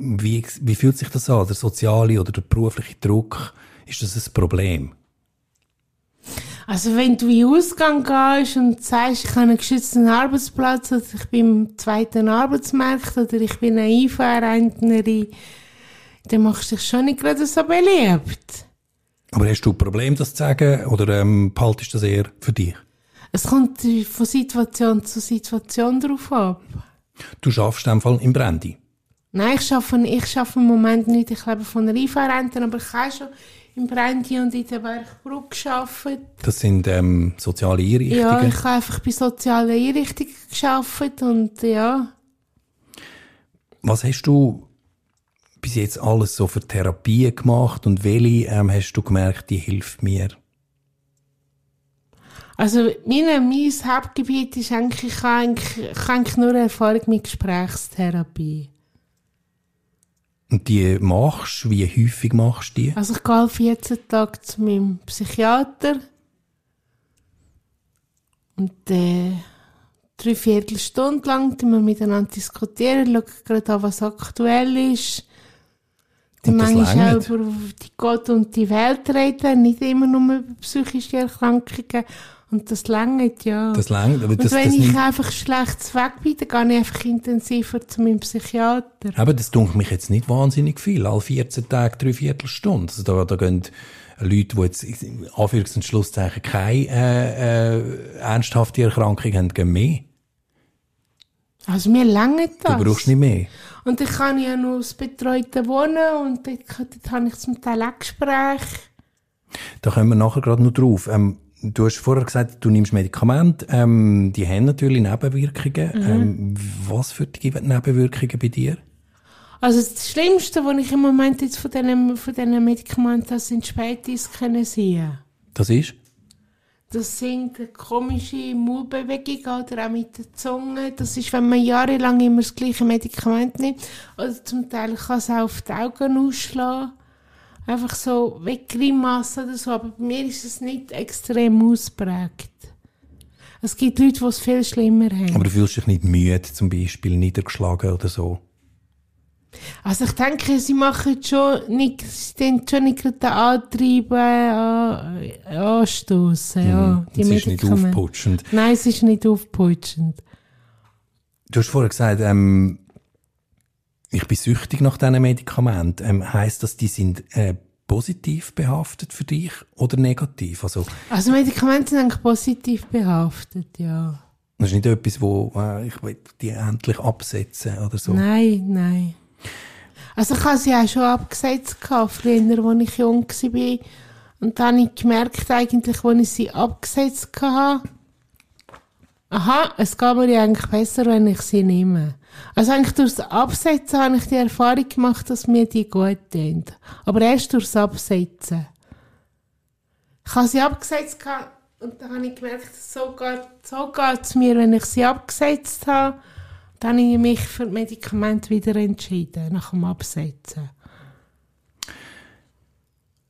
Wie, wie fühlt sich das an? Der soziale oder der berufliche Druck? Ist das ein Problem? Also wenn du in den Ausgang gehst und sagst, ich habe einen geschützten Arbeitsplatz oder ich bin im zweiten Arbeitsmarkt oder ich bin eine IV-Rentnerin, dann machst du dich schon nicht gerade so beliebt. Aber hast du ein Problem, das zu sagen, oder ähm, behaltest du das eher für dich? Es kommt von Situation zu Situation drauf ab. Du schaffst in dem Fall im Brandy. Nein, ich schaffe, ich schaffe im Moment nicht. Ich lebe von einer IV-Rente, aber ich habe schon im Brendi und in der Bergbrücke gearbeitet. Das sind ähm, soziale Einrichtungen. Ja, ich habe einfach bei sozialen Einrichtungen gearbeitet und ja. Was hast du bis jetzt alles so für Therapien gemacht und welche ähm, hast du gemerkt, die hilft mir? Also, meine, mein Hauptgebiet ist eigentlich, ich habe eigentlich, ich habe eigentlich nur Erfahrung mit Gesprächstherapie. Und die machst du? Wie häufig machst du die? Also, ich gehe alle 14 Tage zu meinem Psychiater. Und, äh, drei Viertelstunde lang, wir miteinander diskutieren, schauen gerade an, was aktuell ist. Die manchmal auch über die Gott und die Welt reden, nicht immer nur über psychische Erkrankungen. Und das längert ja. Das längt, aber und das, wenn das ich einfach schlecht weg bin, dann gehe ich einfach intensiver zu meinem Psychiater. aber das dunkelt mich jetzt nicht wahnsinnig viel. Alle 14 Tage, drei Viertelstunde. Also da, da gehen Leute, die jetzt, in Anführungs- und Schlusszeichen, keine, äh, äh, ernsthafte Erkrankung haben, gehen mehr. Also mir längert das. Du brauchst nicht mehr. Und ich kann ja nur aus betreuten Wohnen und dort, dort habe ich zum Teil auch Gespräche. Da kommen wir nachher gerade noch drauf. Ähm, du hast vorher gesagt, du nimmst Medikamente. Ähm, die haben natürlich Nebenwirkungen. Mhm. Ähm, was für die Nebenwirkungen bei dir? Also das Schlimmste, was ich im Moment jetzt von diesen, von Medikamenten habe, sind Spätiskennesien. Das ist? Das sind komische Mundbewegungen oder auch mit der Zunge. Das ist, wenn man jahrelang immer das gleiche Medikament nimmt. Oder zum Teil kann es auch auf die Augen ausschlagen. Einfach so Weggrimassen oder so. Aber bei mir ist es nicht extrem ausprägt. Es gibt Leute, die es viel schlimmer haben. Aber du fühlst dich nicht müde, zum Beispiel, niedergeschlagen oder so. Also ich denke, sie machen schon nicht, sie tun schon nicht den Antreiben an, anstoßen, ja. Die es ist nicht aufputschend. Nein, es ist nicht aufputschend. Du hast vorher gesagt, ähm, ich bin süchtig nach diesen Medikamenten. Ähm, heisst das, die sind äh, positiv behaftet für dich oder negativ? Also, Also Medikamente sind eigentlich positiv behaftet, ja. das ist nicht etwas, wo äh, ich will die endlich absetzen oder so. Nein, nein. Also ich habe sie auch schon abgesetzt früher, als ich jung war. Und dann habe ich gemerkt, eigentlich, als ich sie abgesetzt hatte, aha, es geht mir ja eigentlich besser, wenn ich sie nehme. Also eigentlich durchs Absetzen habe ich die Erfahrung gemacht, dass mir die gut tun. Aber erst durchs Absetzen. Ich habe sie abgesetzt und dann habe ich gemerkt, so geht, so geht's mir, wenn ich sie abgesetzt habe. Dann habe ich mich für die Medikamente wieder entschieden, nach dem Absetzen.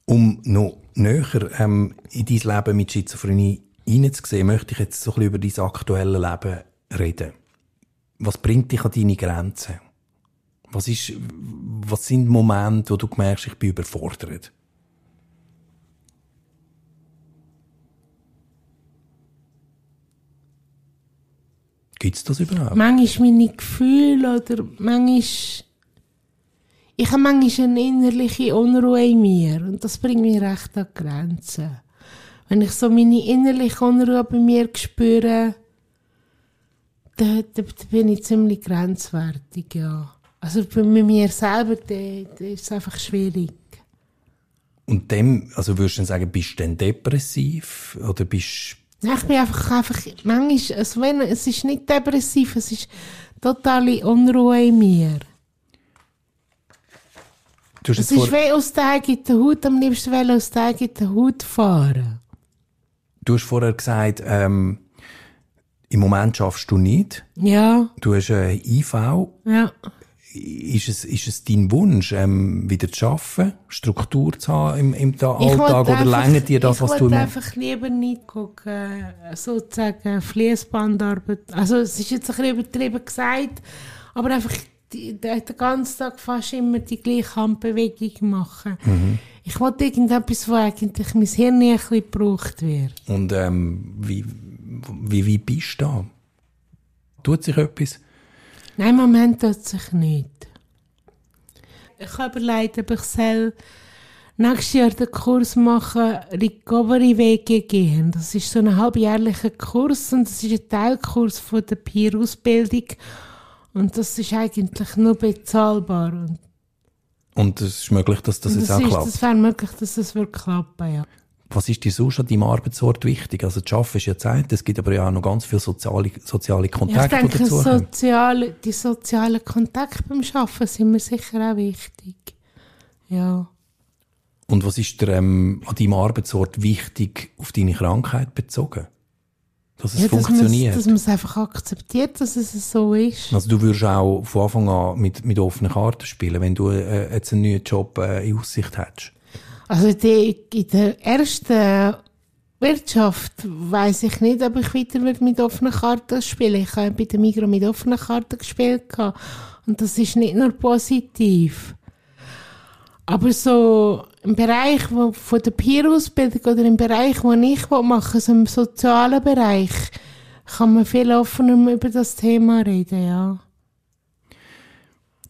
Um noch näher ähm, in dein Leben mit Schizophrenie hineinzusehen, möchte ich jetzt so ein bisschen über dein aktuelles Leben reden. Was bringt dich an deine Grenzen? Was, ist, was sind Momente, wo du merkst, ich bin überfordert? Gibt's das überhaupt? Manchmal meine Gefühle oder manchmal... Ich habe manchmal eine innerliche Unruhe in mir und das bringt mich recht an die Grenzen. Wenn ich so meine innerliche Unruhe bei mir spüre, dann, dann, dann bin ich ziemlich grenzwertig, ja. Also bei mir selber, dann, dann ist es einfach schwierig. Und dem, also würdest du sagen, bist du denn depressiv? Oder bist Nein, ich bin einfach, einfach manchmal, also wenn, es ist nicht depressiv, es ist totale Unruhe in mir. Es ist wie aus der eigenen Haut, am liebsten will aus der eigenen Haut fahren. du hast vorher gesagt, ähm, im Moment schaffst du nicht. Ja, Du hast äh, IV. ja. Ist es, ist es dein Wunsch, ähm, wieder zu arbeiten, Struktur zu haben im, im Ta- Ich Alltag? Oder längert dir das, ich was du wollte im einfach lieber nicht gucken, sozusagen Fließbandarbeit. Also es ist jetzt ein bisschen übertrieben gesagt, aber einfach die, den, den ganzen Tag fast immer die gleiche Handbewegung machen. Mhm. Ich wollte irgendetwas, wo eigentlich mein Hirn ein bisschen gebraucht wird. Und ähm, wie, wie, wie bist du da? Tut sich etwas? Nein, im Moment tut sich nicht. Ich habe überlegt, ob ich soll nächstes Jahr den Kurs machen, Recovery WGG. Das ist so ein halbjährlicher Kurs und das ist ein Teilkurs von der Peer-Ausbildung. Und das ist eigentlich nur bezahlbar. Und Und es ist möglich, dass das, und jetzt das, auch ist, klappt. das wäre möglich, dass das wird klappen, ja. Was ist dir sonst an deinem Arbeitsort wichtig? Also, das Arbeiten ist ja Zeit, es gibt aber ja auch noch ganz viele soziale, soziale Ich Kontakte, die denke, dazu kommen. soziale, die sozialen Kontakte beim Arbeiten sind mir sicher auch wichtig. Ja. Und was ist dir ähm, an deinem Arbeitsort wichtig auf deine Krankheit bezogen? Dass es ja, dass funktioniert? Dass man es einfach akzeptiert, dass es so ist. also du würdest auch von Anfang an mit, mit offenen Karten spielen, wenn du äh, jetzt einen neuen Job äh, in Aussicht hättest. Also die, in der ersten Wirtschaft weiß ich nicht, ob ich weiter mit offenen Karten spielen. Ich habe bei der Migros mit offenen Karten gespielt und das ist nicht nur positiv. Aber so im Bereich wo, von der Peer-Ausbildung oder im Bereich, wo ich mache, so im sozialen Bereich, kann man viel offener über das Thema reden, ja.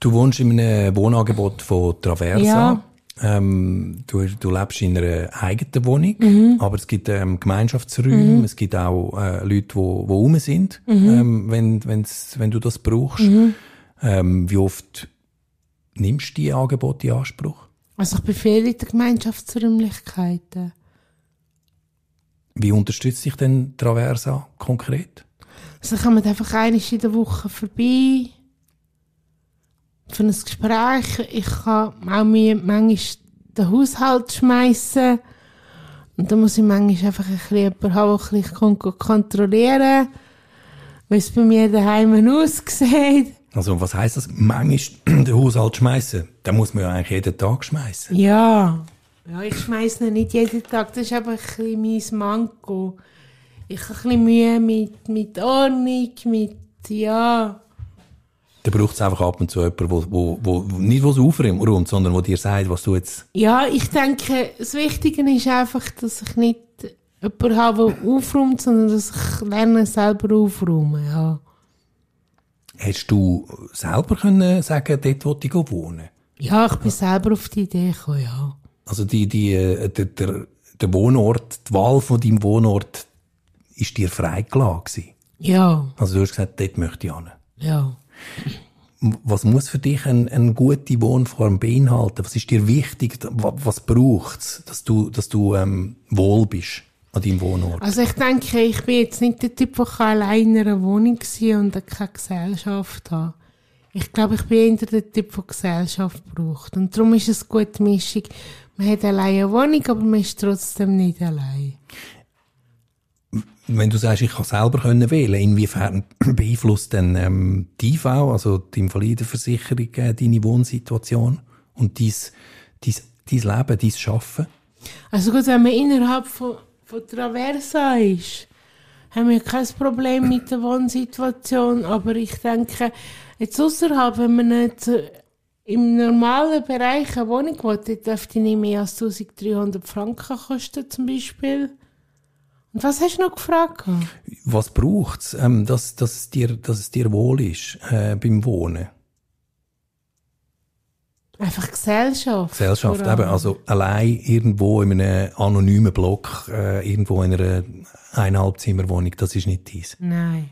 Du wohnst in einem Wohnangebot von Traversa. Ja. Ähm, du, du lebst in einer eigenen Wohnung, aber es gibt ähm, Gemeinschaftsräume, es gibt auch äh, Leute, wo, wo rum sind, ähm, wenn, wenn's, wenn du das brauchst. Ähm, wie oft nimmst du die Angebote in Anspruch? Also ich bin viel in den Gemeinschaftsräumlichkeiten. Wie unterstützt dich denn Traversa konkret? Also ich komme einfach einmal in der Woche vorbei für ein Gespräch. Ich kann auch mir manchmal den Haushalt schmeißen und dann muss ich manchmal einfach ein bisschen jemanden haben, der kon- kontrollieren wie es bei mir daheim aussieht. Also was heißt das? Manchmal den Haushalt schmeißen. Da muss man ja eigentlich jeden Tag schmeißen. Ja. Ja, ich schmeiß ihn nicht jeden Tag. Das ist aber ein bisschen mein Manko. Ich habe ein bisschen Mühe mit, mit Ordnung, mit, ja. Da braucht es einfach ab und zu jemanden, wo, wo, wo nicht was aufräumt, sondern wo dir sagt, was du jetzt Ja, ich denke, das Wichtige ist einfach, dass ich nicht jemanden habe, der aufräumt, sondern dass ich lerne selber aufräumen, ja. Hast du selber können sagen, dort will ich wohnen? Ja, ich bin selber auf die Idee gekommen, ja. Also die, die, äh, der, der, der Wohnort, die Wahl von deinem Wohnort ist dir freigelassen gewesen. Ja, Also du hast gesagt, dort möchte ich hin. ja. Was muss für dich eine, eine gute Wohnform beinhalten? Was ist dir wichtig? Wa- Was braucht's, dass du, dass du ähm, wohl bist an deinem Wohnort? Also ich denke, ich bin jetzt nicht der Typ, der allein in einer Wohnung sein und keine Gesellschaft haben. Ich glaube, ich bin eher der Typ, der Gesellschaft braucht. Und darum ist es eine gute Mischung. Man hat allein eine Wohnung, aber man ist trotzdem nicht allein. Wenn du sagst, ich kann selber können wählen, inwiefern beeinflusst denn ähm, die IV, also die Invalidenversicherung, äh, deine Wohnsituation und dein, dein, dein Leben, dein Schaffen? Also gut, wenn man innerhalb von, von Traversa ist, haben wir kein Problem mit der Wohnsituation, aber ich denke, jetzt außerhalb, wenn man nicht im normalen Bereich eine Wohnung will, dürfte nicht mehr als 1300 Franken kosten zum Beispiel. Und was hast du noch gefragt? Was braucht's, ähm, dass, dass, es dir, dass es dir wohl ist äh, beim Wohnen? Einfach Gesellschaft. Gesellschaft, eben, also allein irgendwo in einem anonymen Block, äh, irgendwo in einer Eineinhalbzimmerwohnung, das ist nicht dies. Nein.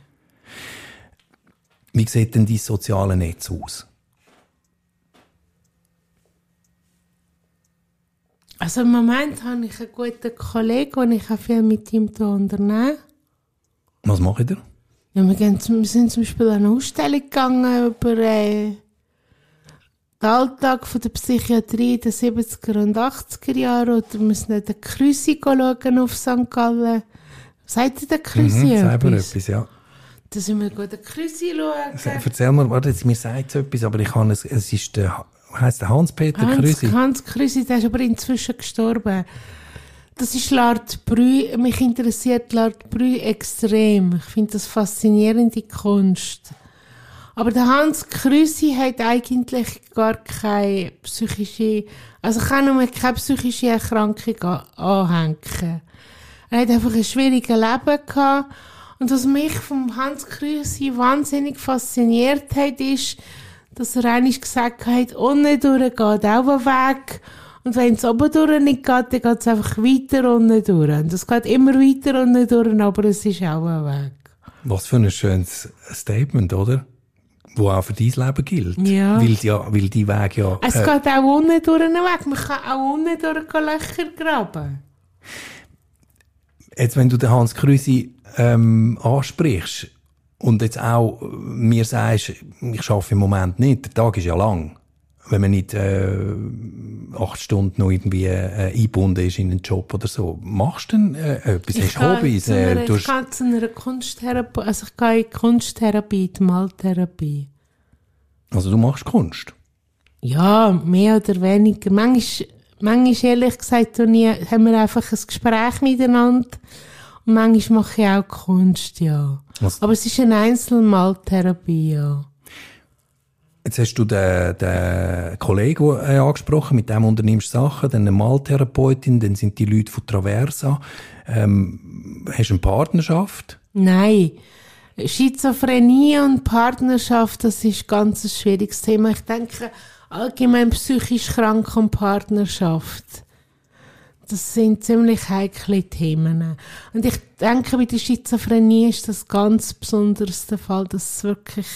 Wie sieht denn dein soziale Netz aus? Also im Moment habe ich einen guten Kollegen und ich habe viel mit ihm zu unternehmen. Was macht ihr? Ja, wir, gehen zum, wir sind zum Beispiel an eine Ausstellung gegangen über äh, den Alltag von der Psychiatrie in den 70er und 80er Jahren. Oder wir sind an der Krüsi schauen auf St. Gallen. Sagt ihr der Krüsi Mhm, etwas? etwas, ja. Da sind wir gut der Krüsi schauen. Erzähl mir, warte, jetzt, mir sagt etwas, aber ich kann es, es ist der, der Hans-Peter Hans, Krüsi. Hans Krüsi, der ist aber inzwischen gestorben. Das ist Lart Brü. Mich interessiert Lart Brü extrem. Ich finde das faszinierende Kunst. Aber der Hans Krüsi hat eigentlich gar keine psychische, also kann nur keine psychische Erkrankung an- anhängen. Er hat einfach ein schwieriges Leben gehabt. Und was mich vom Hans Krüsi wahnsinnig fasziniert hat, ist, dass er eigentlich gesagt hat, unten durch geht auch ein Weg. Und wenn es oben durch nicht geht, dann geht es einfach weiter unten durch. Und es geht immer weiter unten durch, aber es ist auch ein Weg. Was für ein schönes Statement, oder? Wo auch für dein Leben gilt. Ja. Weil, ja, weil die Weg ja, Es äh, geht auch unten durch einen Weg. Man kann auch unten durch Löcher graben. Jetzt, wenn du den Hans Krüsi ähm, ansprichst und jetzt auch mir sagst, ich arbeite im Moment nicht, der Tag ist ja lang. Wenn man nicht äh, acht Stunden noch irgendwie äh, eingebunden ist in einen Job oder so. Machst du denn äh, etwas? Hast du gehe Hobbys? einer, Äh, ich hast, gehe zu einer Kunsttherapie, also ich gehe in Kunsttherapie, die Maltherapie. also du machst Kunst. Ja, mehr oder weniger. Manchmal, manchmal ehrlich gesagt, ich- haben wir einfach ein Gespräch miteinander. Und manchmal mache ich auch Kunst, ja. Was- Aber es ist eine Einzelmaltherapie, ja. Jetzt hast du den, den Kollegen äh, angesprochen, mit dem unternimmst du Sachen, dann eine Maltherapeutin, dann sind die Leute von Traversa. Ähm, hast du eine Partnerschaft? Nein. Schizophrenie und Partnerschaft, das ist ganz ein schwieriges Thema. Ich denke, allgemein psychisch krank und Partnerschaft. Das sind ziemlich heikle Themen. Und ich denke, bei der Schizophrenie ist das ganz besonders der Fall, dass es wirklich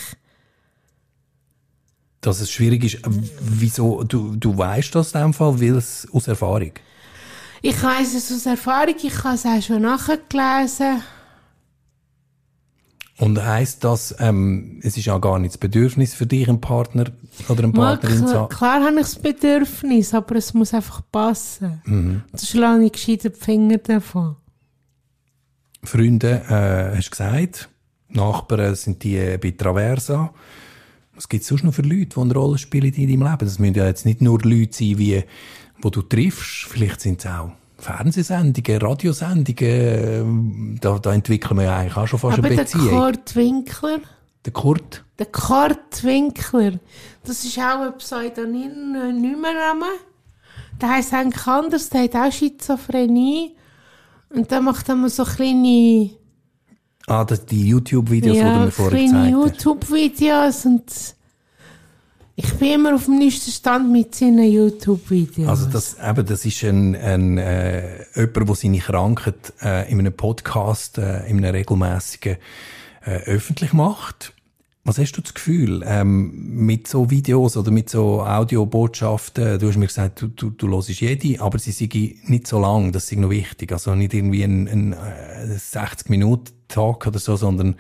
dass es schwierig ist. Wieso? Du, du weißt das in dem Fall, weil es aus Erfahrung? Ich weiß es aus Erfahrung, ich habe es auch schon nachgelesen. Und heisst das, ähm, es ist ja gar nicht das Bedürfnis für dich, einen Partner oder eine Partnerin zu haben? Klar habe ich das Bedürfnis, aber es muss einfach passen. Mhm. Das schlage ich gescheiter die Finger davon. Freunde, äh, hast du gesagt, Nachbarn sind die bei Traversa. Was gibt es sonst noch für Leute, die eine Rolle spielen in deinem Leben? Das müssen ja jetzt nicht nur Leute sein, wie, wo du triffst. Vielleicht sind es auch Fernsehsendungen, Radiosendungen. Da, da entwickeln wir ja eigentlich auch schon fast Aber eine Beziehung. der Kurt Winkler. Der Kurt? Der Kurt Winkler. Das ist auch ein Pseudonym-Name. Der heisst eigentlich anders. Der hat auch Schizophrenie. Und der macht immer so kleine Ah, das, die YouTube-Videos, ja, die du mir vorher gezeigt hast. YouTube-Videos und ich bin immer auf dem nächsten Stand mit seinen YouTube-Videos. Also das, eben, das ist ein, ein äh, jemand, der seine Krankheit äh, in einem Podcast, äh, in einem regelmäßigen äh, öffentlich macht. Was hast du das Gefühl, ähm, mit so Videos oder mit so Audiobotschaften, du hast mir gesagt, du, du, du hörst jede, aber sie sind nicht so lang, das ist noch wichtig. Also nicht irgendwie ein, ein, ein 60-Minuten-Tag oder so, sondern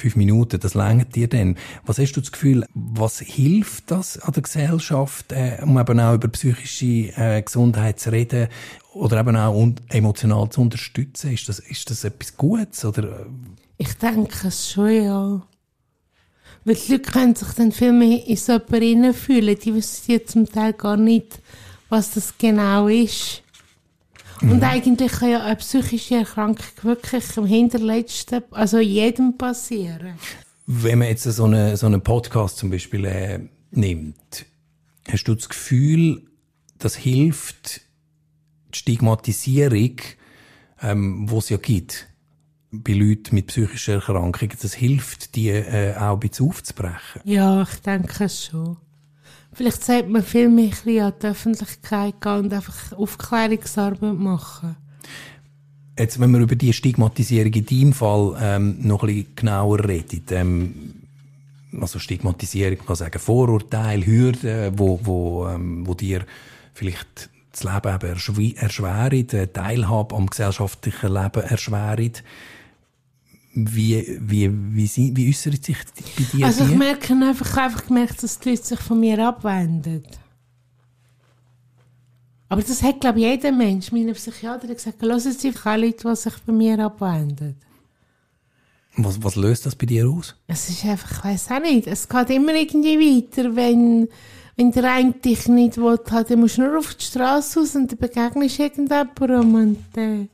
fünf Minuten, das längert dir denn. Was hast du das Gefühl, was hilft das an der Gesellschaft, äh, um eben auch über psychische äh, Gesundheit zu reden oder eben auch emotional zu unterstützen? Ist das, ist das etwas Gutes? Oder? Ich denke es schon, ja. Weil die Leute können sich dann viel mehr in so jemanden fühlen. Die wissen ja zum Teil gar nicht, was das genau ist. Mhm. Und eigentlich kann ja eine psychische Erkrankung wirklich im Hinterletzten, also jedem passieren. Wenn man jetzt so einen so eine Podcast zum Beispiel äh, nimmt, hast du das Gefühl, das hilft die Stigmatisierung, ähm, wo es ja gibt? bei Leuten mit psychischen Erkrankungen, das hilft, die äh, auch ein bisschen aufzubrechen? Ja, ich denke schon. Vielleicht sollte man viel mehr an die Öffentlichkeit gehen und einfach Aufklärungsarbeit machen. Jetzt, wenn wir über die Stigmatisierung in deinem Fall ähm, noch ein bisschen genauer reden, ähm, also Stigmatisierung, man kann sagen Vorurteile, Hürden, wo, wo, ähm, wo dir vielleicht das Leben eben erschweren, Teilhabe am gesellschaftlichen Leben erschweren. Wie, wie, wie, wie äußert sich bei dir Also ich merke einfach, einfach gemerkt, dass die Leute sich von mir abwenden. Aber das hat, glaube ich, jeder Mensch. Meine Psychiater hat gesagt, hören Sie keine Leute, die sich von mir abwenden. Was, was löst das bei dir aus? Es ist einfach, ich weiß auch nicht, es geht immer irgendwie weiter, wenn, wenn der eine dich nicht will, dann musst du nur auf die Straße raus und dann begegnest du irgendjemandem und äh,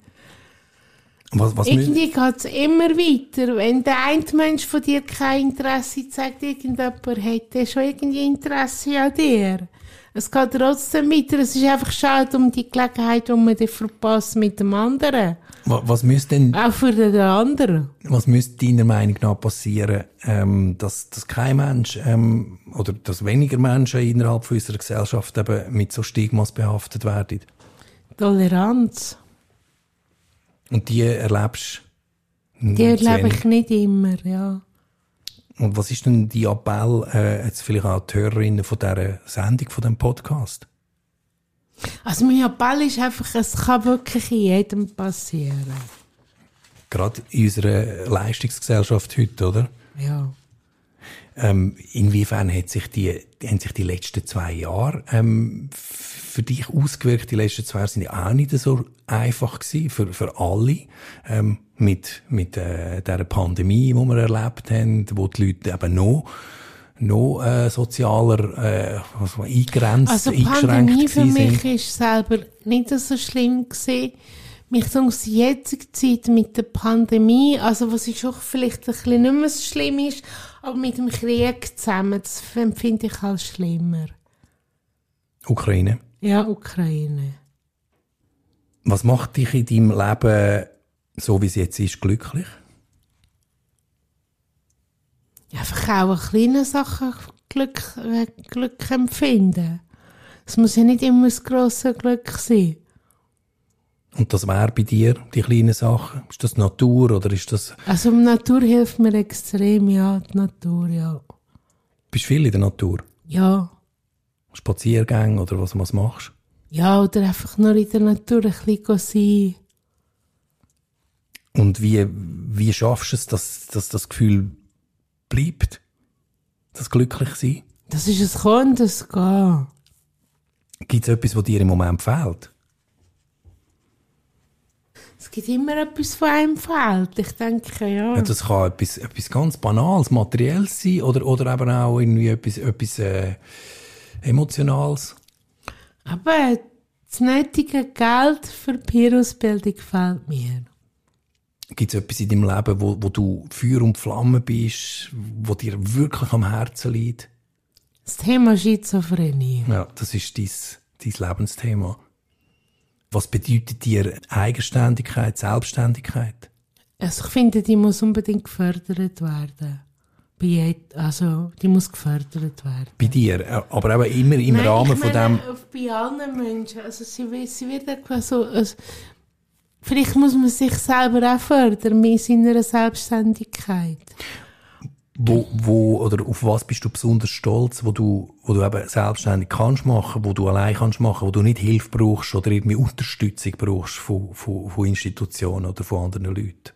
was, was Irgendwie geht es immer weiter. Wenn der eine Mensch von dir kein Interesse zeigt, irgendjemand hätte schon irgendwie Interesse an dir. Es geht trotzdem weiter. Es ist einfach schade um die Gelegenheit, die man dann verpasst mit dem anderen. Was, was müsste denn... Auch für den anderen. Was müsste deiner Meinung nach passieren, ähm, dass, dass kein Mensch ähm, oder dass weniger Menschen innerhalb unserer Gesellschaft eben mit so Stigmas behaftet werden? Toleranz. Und die erlebst du? Die erlebe ich nicht immer, ja. Und was ist denn die Appell, äh, jetzt vielleicht auch die Hörerinnen von dieser Sendung, von diesem Podcast? Also mein Appell ist einfach, es kann wirklich jedem passieren. Gerade in unserer Leistungsgesellschaft heute, oder? Ja. Ähm, inwiefern hat sich die, haben sich die letzten zwei Jahre ähm, für dich ausgewirkt? Die letzten zwei Jahre sind ja auch nicht so einfach gewesen für, für alle. Ähm, mit, mit äh, der Pandemie, die wir erlebt haben, wo die Leute eben noch noch äh, sozialer äh, also eingrenzt, also Pandemie für mich sind. ist selber nicht so schlimm gewesen, mich so aus jetziger Zeit mit der Pandemie, also was ist auch vielleicht ein bisschen nicht mehr so schlimm ist, aber mit dem Krieg zusammen, das empfinde ich als schlimmer. Ukraine. Ja, Ukraine. Was macht dich in deinem Leben, so wie es jetzt ist, glücklich? Einfach auch an kleinen Sachen Glück, äh, Glück empfinden. Es muss ja nicht immer das grosse Glück sein. Und das wäre bei dir, die kleinen Sachen? Ist das Natur oder ist das... Also die Natur hilft mir extrem, ja, die Natur, ja. Bist du viel in der Natur? Ja. Spaziergänge oder was, was machst Ja, oder einfach nur in der Natur ein bisschen sein. Und wie, wie schaffst du es, dass, dass das Gefühl bleibt? Das glücklich sein? Das ist es Kommen, das Gehen. Gibt es etwas, was dir im Moment fehlt? Es gibt immer etwas, was einem fehlt. Ich denke, ja. Ja, das kann etwas, etwas ganz Banales, Materielles sein oder, oder eben auch irgendwie etwas, etwas äh, Emotionales. Aber das nötige Geld für Peer-Ausbildung fehlt mir. Gibt es etwas in deinem Leben, wo, wo du Feuer und Flamme bist, wo dir wirklich am Herzen liegt? Das Thema Schizophrenie. Ja, das ist dein, dein Lebensthema. Was bedeutet dir Eigenständigkeit, Selbstständigkeit? Also ich finde, die muss unbedingt gefördert werden. Also, die muss gefördert werden. Bei dir, äh, aber eben immer im Nein, Rahmen ich von meine, dem. auf- Bei allen Menschen. Also sie, sie wird so... Also, vielleicht muss man sich selber auch fördern in seiner Selbstständigkeit. Wo, wo, oder auf was bist du besonders stolz, wo du, wo du eben selbstständig kannst machen, wo du allein kannst machen, wo du nicht Hilfe brauchst oder irgendwie Unterstützung brauchst von, von, von Institutionen oder von anderen Leuten?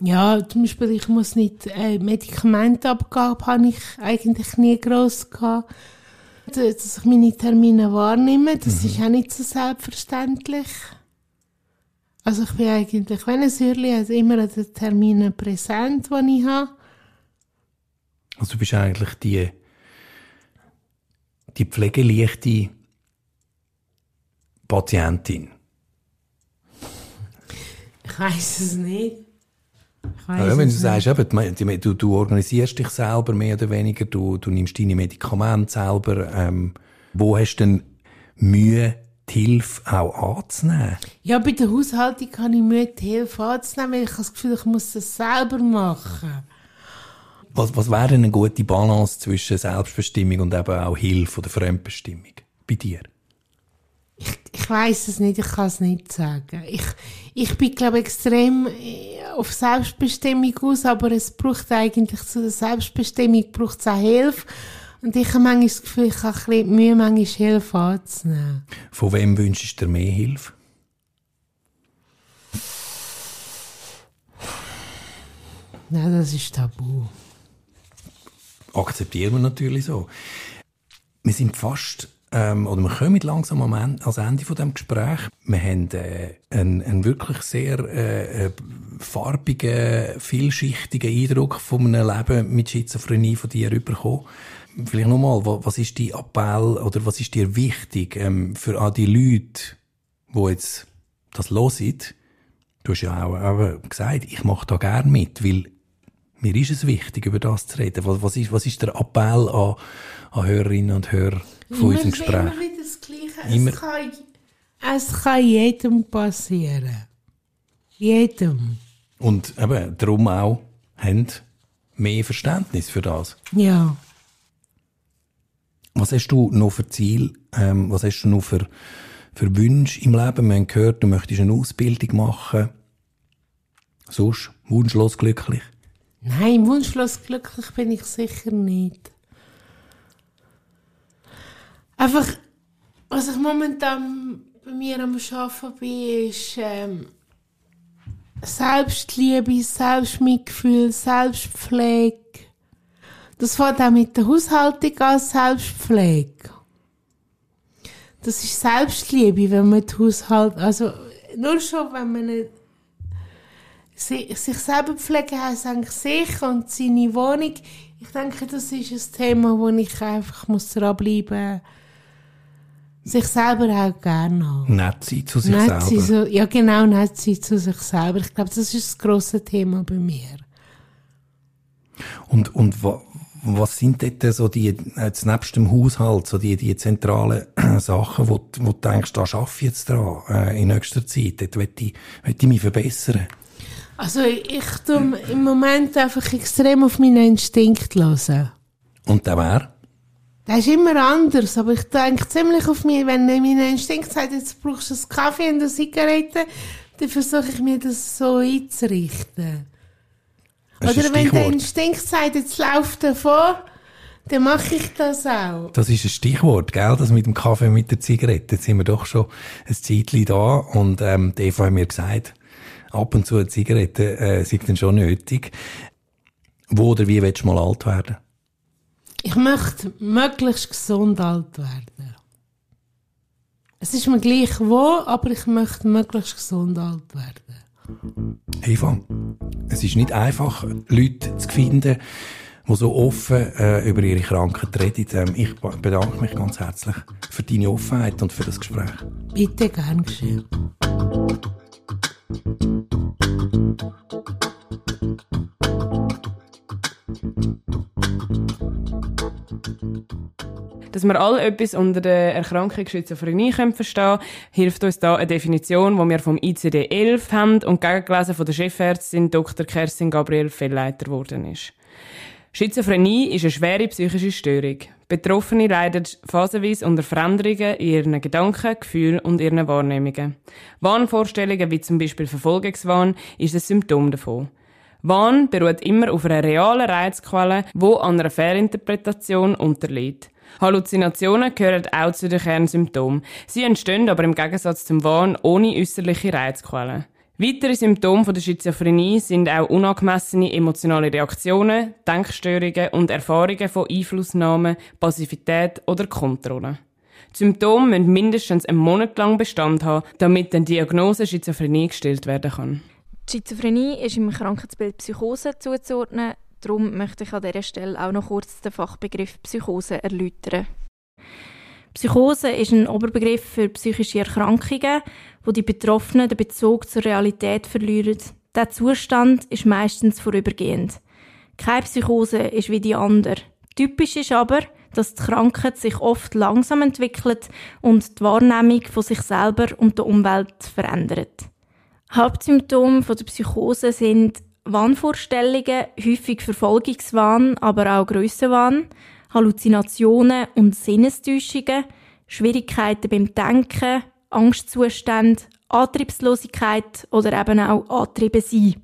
Ja, zum Beispiel, ich muss nicht, äh, Medikamentenabgabe habe ich eigentlich nie gross gehabt. Dass ich meine Termine wahrnehme, das ist auch nicht so selbstverständlich. Also ich bin eigentlich, wenn ein Säurli hat, immer an den Terminen präsent, die ich habe. Also du bist eigentlich die, die pflegeleichte Patientin. Ich weiß es nicht. Ja, wenn du es sagst, eben, du, du organisierst dich selber mehr oder weniger, du, du nimmst deine Medikamente selber. Ähm, wo hast du denn Mühe, die Hilfe auch anzunehmen? Ja, bei der Haushaltung habe ich Mühe, die Hilfe anzunehmen, weil ich habe das Gefühl, ich muss das selber machen. Was, was wäre denn eine gute Balance zwischen Selbstbestimmung und eben auch Hilfe oder Fremdbestimmung bei dir? Ich weiß es nicht, ich kann es nicht sagen. Ich, ich bin, glaube ich, extrem äh, auf Selbstbestimmung aus, aber es braucht eigentlich zu der Selbstbestimmung braucht es auch Hilfe. Und ich habe manchmal das Gefühl, ich habe ein bisschen Mühe, manchmal Hilfe anzunehmen. Von wem wünschst du dir mehr Hilfe? Nein, das ist tabu. Akzeptieren wir natürlich so. Wir sind fast, ähm, oder wir kommen langsam am Ende, ans Ende von dem Gespräch. Wir haben äh, einen, einen wirklich sehr äh, äh, farbigen, vielschichtigen Eindruck von einem Leben mit Schizophrenie von dir bekommen. Vielleicht nochmal, wa- was ist dein Appell oder was ist dir wichtig ähm, für all die Leute, die jetzt das hören? Du hast ja auch, auch gesagt, ich mache da gern mit, weil mir ist es wichtig, über das zu reden. Was, was, ist, was ist der Appell an, an Hörerinnen und Hörer von unserem Gespräch? Immer wieder das Gleiche. Immer- Es, kann, es kann jedem passieren. Jedem. Und eben, darum auch, haben mehr Verständnis für das. Ja. Was hast du noch für Ziel, ähm, was hast du noch für, für Wünsche im Leben? Wir haben gehört, du möchtest eine Ausbildung machen. Sonst, wunschlos glücklich. Nein, wunschlos glücklich bin ich sicher nicht. Einfach, was ich momentan bei mir am Arbeiten bin, ist ähm, Selbstliebe, Selbstmitgefühl, Selbstpflege. Das fängt auch mit der Haushaltung an, Selbstpflege. Das ist Selbstliebe, wenn man die Haushalt, also nur schon, wenn man nicht Si- sich selber pflegen heisst eigentlich sich und seine Wohnung. Ich denke, das ist ein Thema, wo ich einfach muss dranbleiben sich selber auch gerne haben. Nett sein zu sich Nett selber. so, ja genau, nett sein zu sich selber. Ich glaube, das ist das grosse Thema bei mir. Und, und wa, was sind dort so die, jetzt nebst dem Haushalt, so die, die zentralen Sachen, wo, du- wo du denkst, da schaffe ich jetzt dran, äh, in nächster Zeit, dort will ich, will ich mich verbessern. Also ich, tue im Moment einfach extrem auf meinen Instinkt hören. Und der wäre? Das ist immer anders, aber ich denke ziemlich auf mich, wenn mein Instinkt sagt, jetzt brauchst du einen Kaffee und eine Zigarette, dann versuche ich mir das so einzurichten. Das Oder wenn der. Instinkt sagt, jetzt lauf davon, dann mache ich das auch. Das ist ein Stichwort, gell? Das mit dem Kaffee und mit der Zigarette. Jetzt sind wir doch schon ein Zeitchen da und ähm, die Eva hat mir gesagt, ab und zu eine Zigarette äh, sei dann schon nötig. Wo oder wie willst du mal alt werden? Ich möchte möglichst gesund alt werden. Es ist mir gleich wo, aber ich möchte möglichst gesund alt werden. Eva, es ist nicht einfach, Leute zu finden, die so offen äh, über ihre Krankheit reden. Ähm, ich bedanke mich ganz herzlich für deine Offenheit und für das Gespräch. Bitte gern geschehen. Dass wir alle etwas unter der Erkrankung Schizophrenie können verstehen hilft uns da eine Definition, die wir vom ICD-11 haben und gegengelesen von der Chefärztin Dr. Kerstin Gabriel Fellleiter geworden ist. Schizophrenie ist eine schwere psychische Störung. Betroffene leiden phasenweise unter Veränderungen in ihren Gedanken, Gefühlen und ihren Wahrnehmungen. Wahnvorstellungen wie zum Beispiel Verfolgungswahn ist ein Symptom davon. Wahn beruht immer auf einer realen Reizquelle, wo an einer Fehlinterpretation unterliegt. Halluzinationen gehören auch zu den Kernsymptomen. Sie entstehen aber im Gegensatz zum Wahn ohne äußerliche Reizquellen. Weitere Symptome von der Schizophrenie sind auch unangemessene emotionale Reaktionen, Denkstörungen und Erfahrungen von Einflussnahme, Passivität oder Kontrolle. Die Symptome müssen mindestens einen Monat lang Bestand haben, damit eine Diagnose Schizophrenie gestellt werden kann. Die Schizophrenie ist im Krankheitsbild Psychose zuzuordnen. Darum möchte ich an dieser Stelle auch noch kurz den Fachbegriff Psychose erläutern. Psychose ist ein Oberbegriff für psychische Erkrankungen, wo die Betroffenen den Bezug zur Realität verlieren. Der Zustand ist meistens vorübergehend. Keine Psychose ist wie die andere. Typisch ist aber, dass die Krankheit sich oft langsam entwickelt und die Wahrnehmung von sich selber und der Umwelt verändert. Hauptsymptome von der Psychose sind Wahnvorstellungen, häufig Verfolgungswahn, aber auch Grössenwahn, Halluzinationen und Sinnestäuschungen, Schwierigkeiten beim Denken, Angstzustände, Antriebslosigkeit oder eben auch Antriebe sein.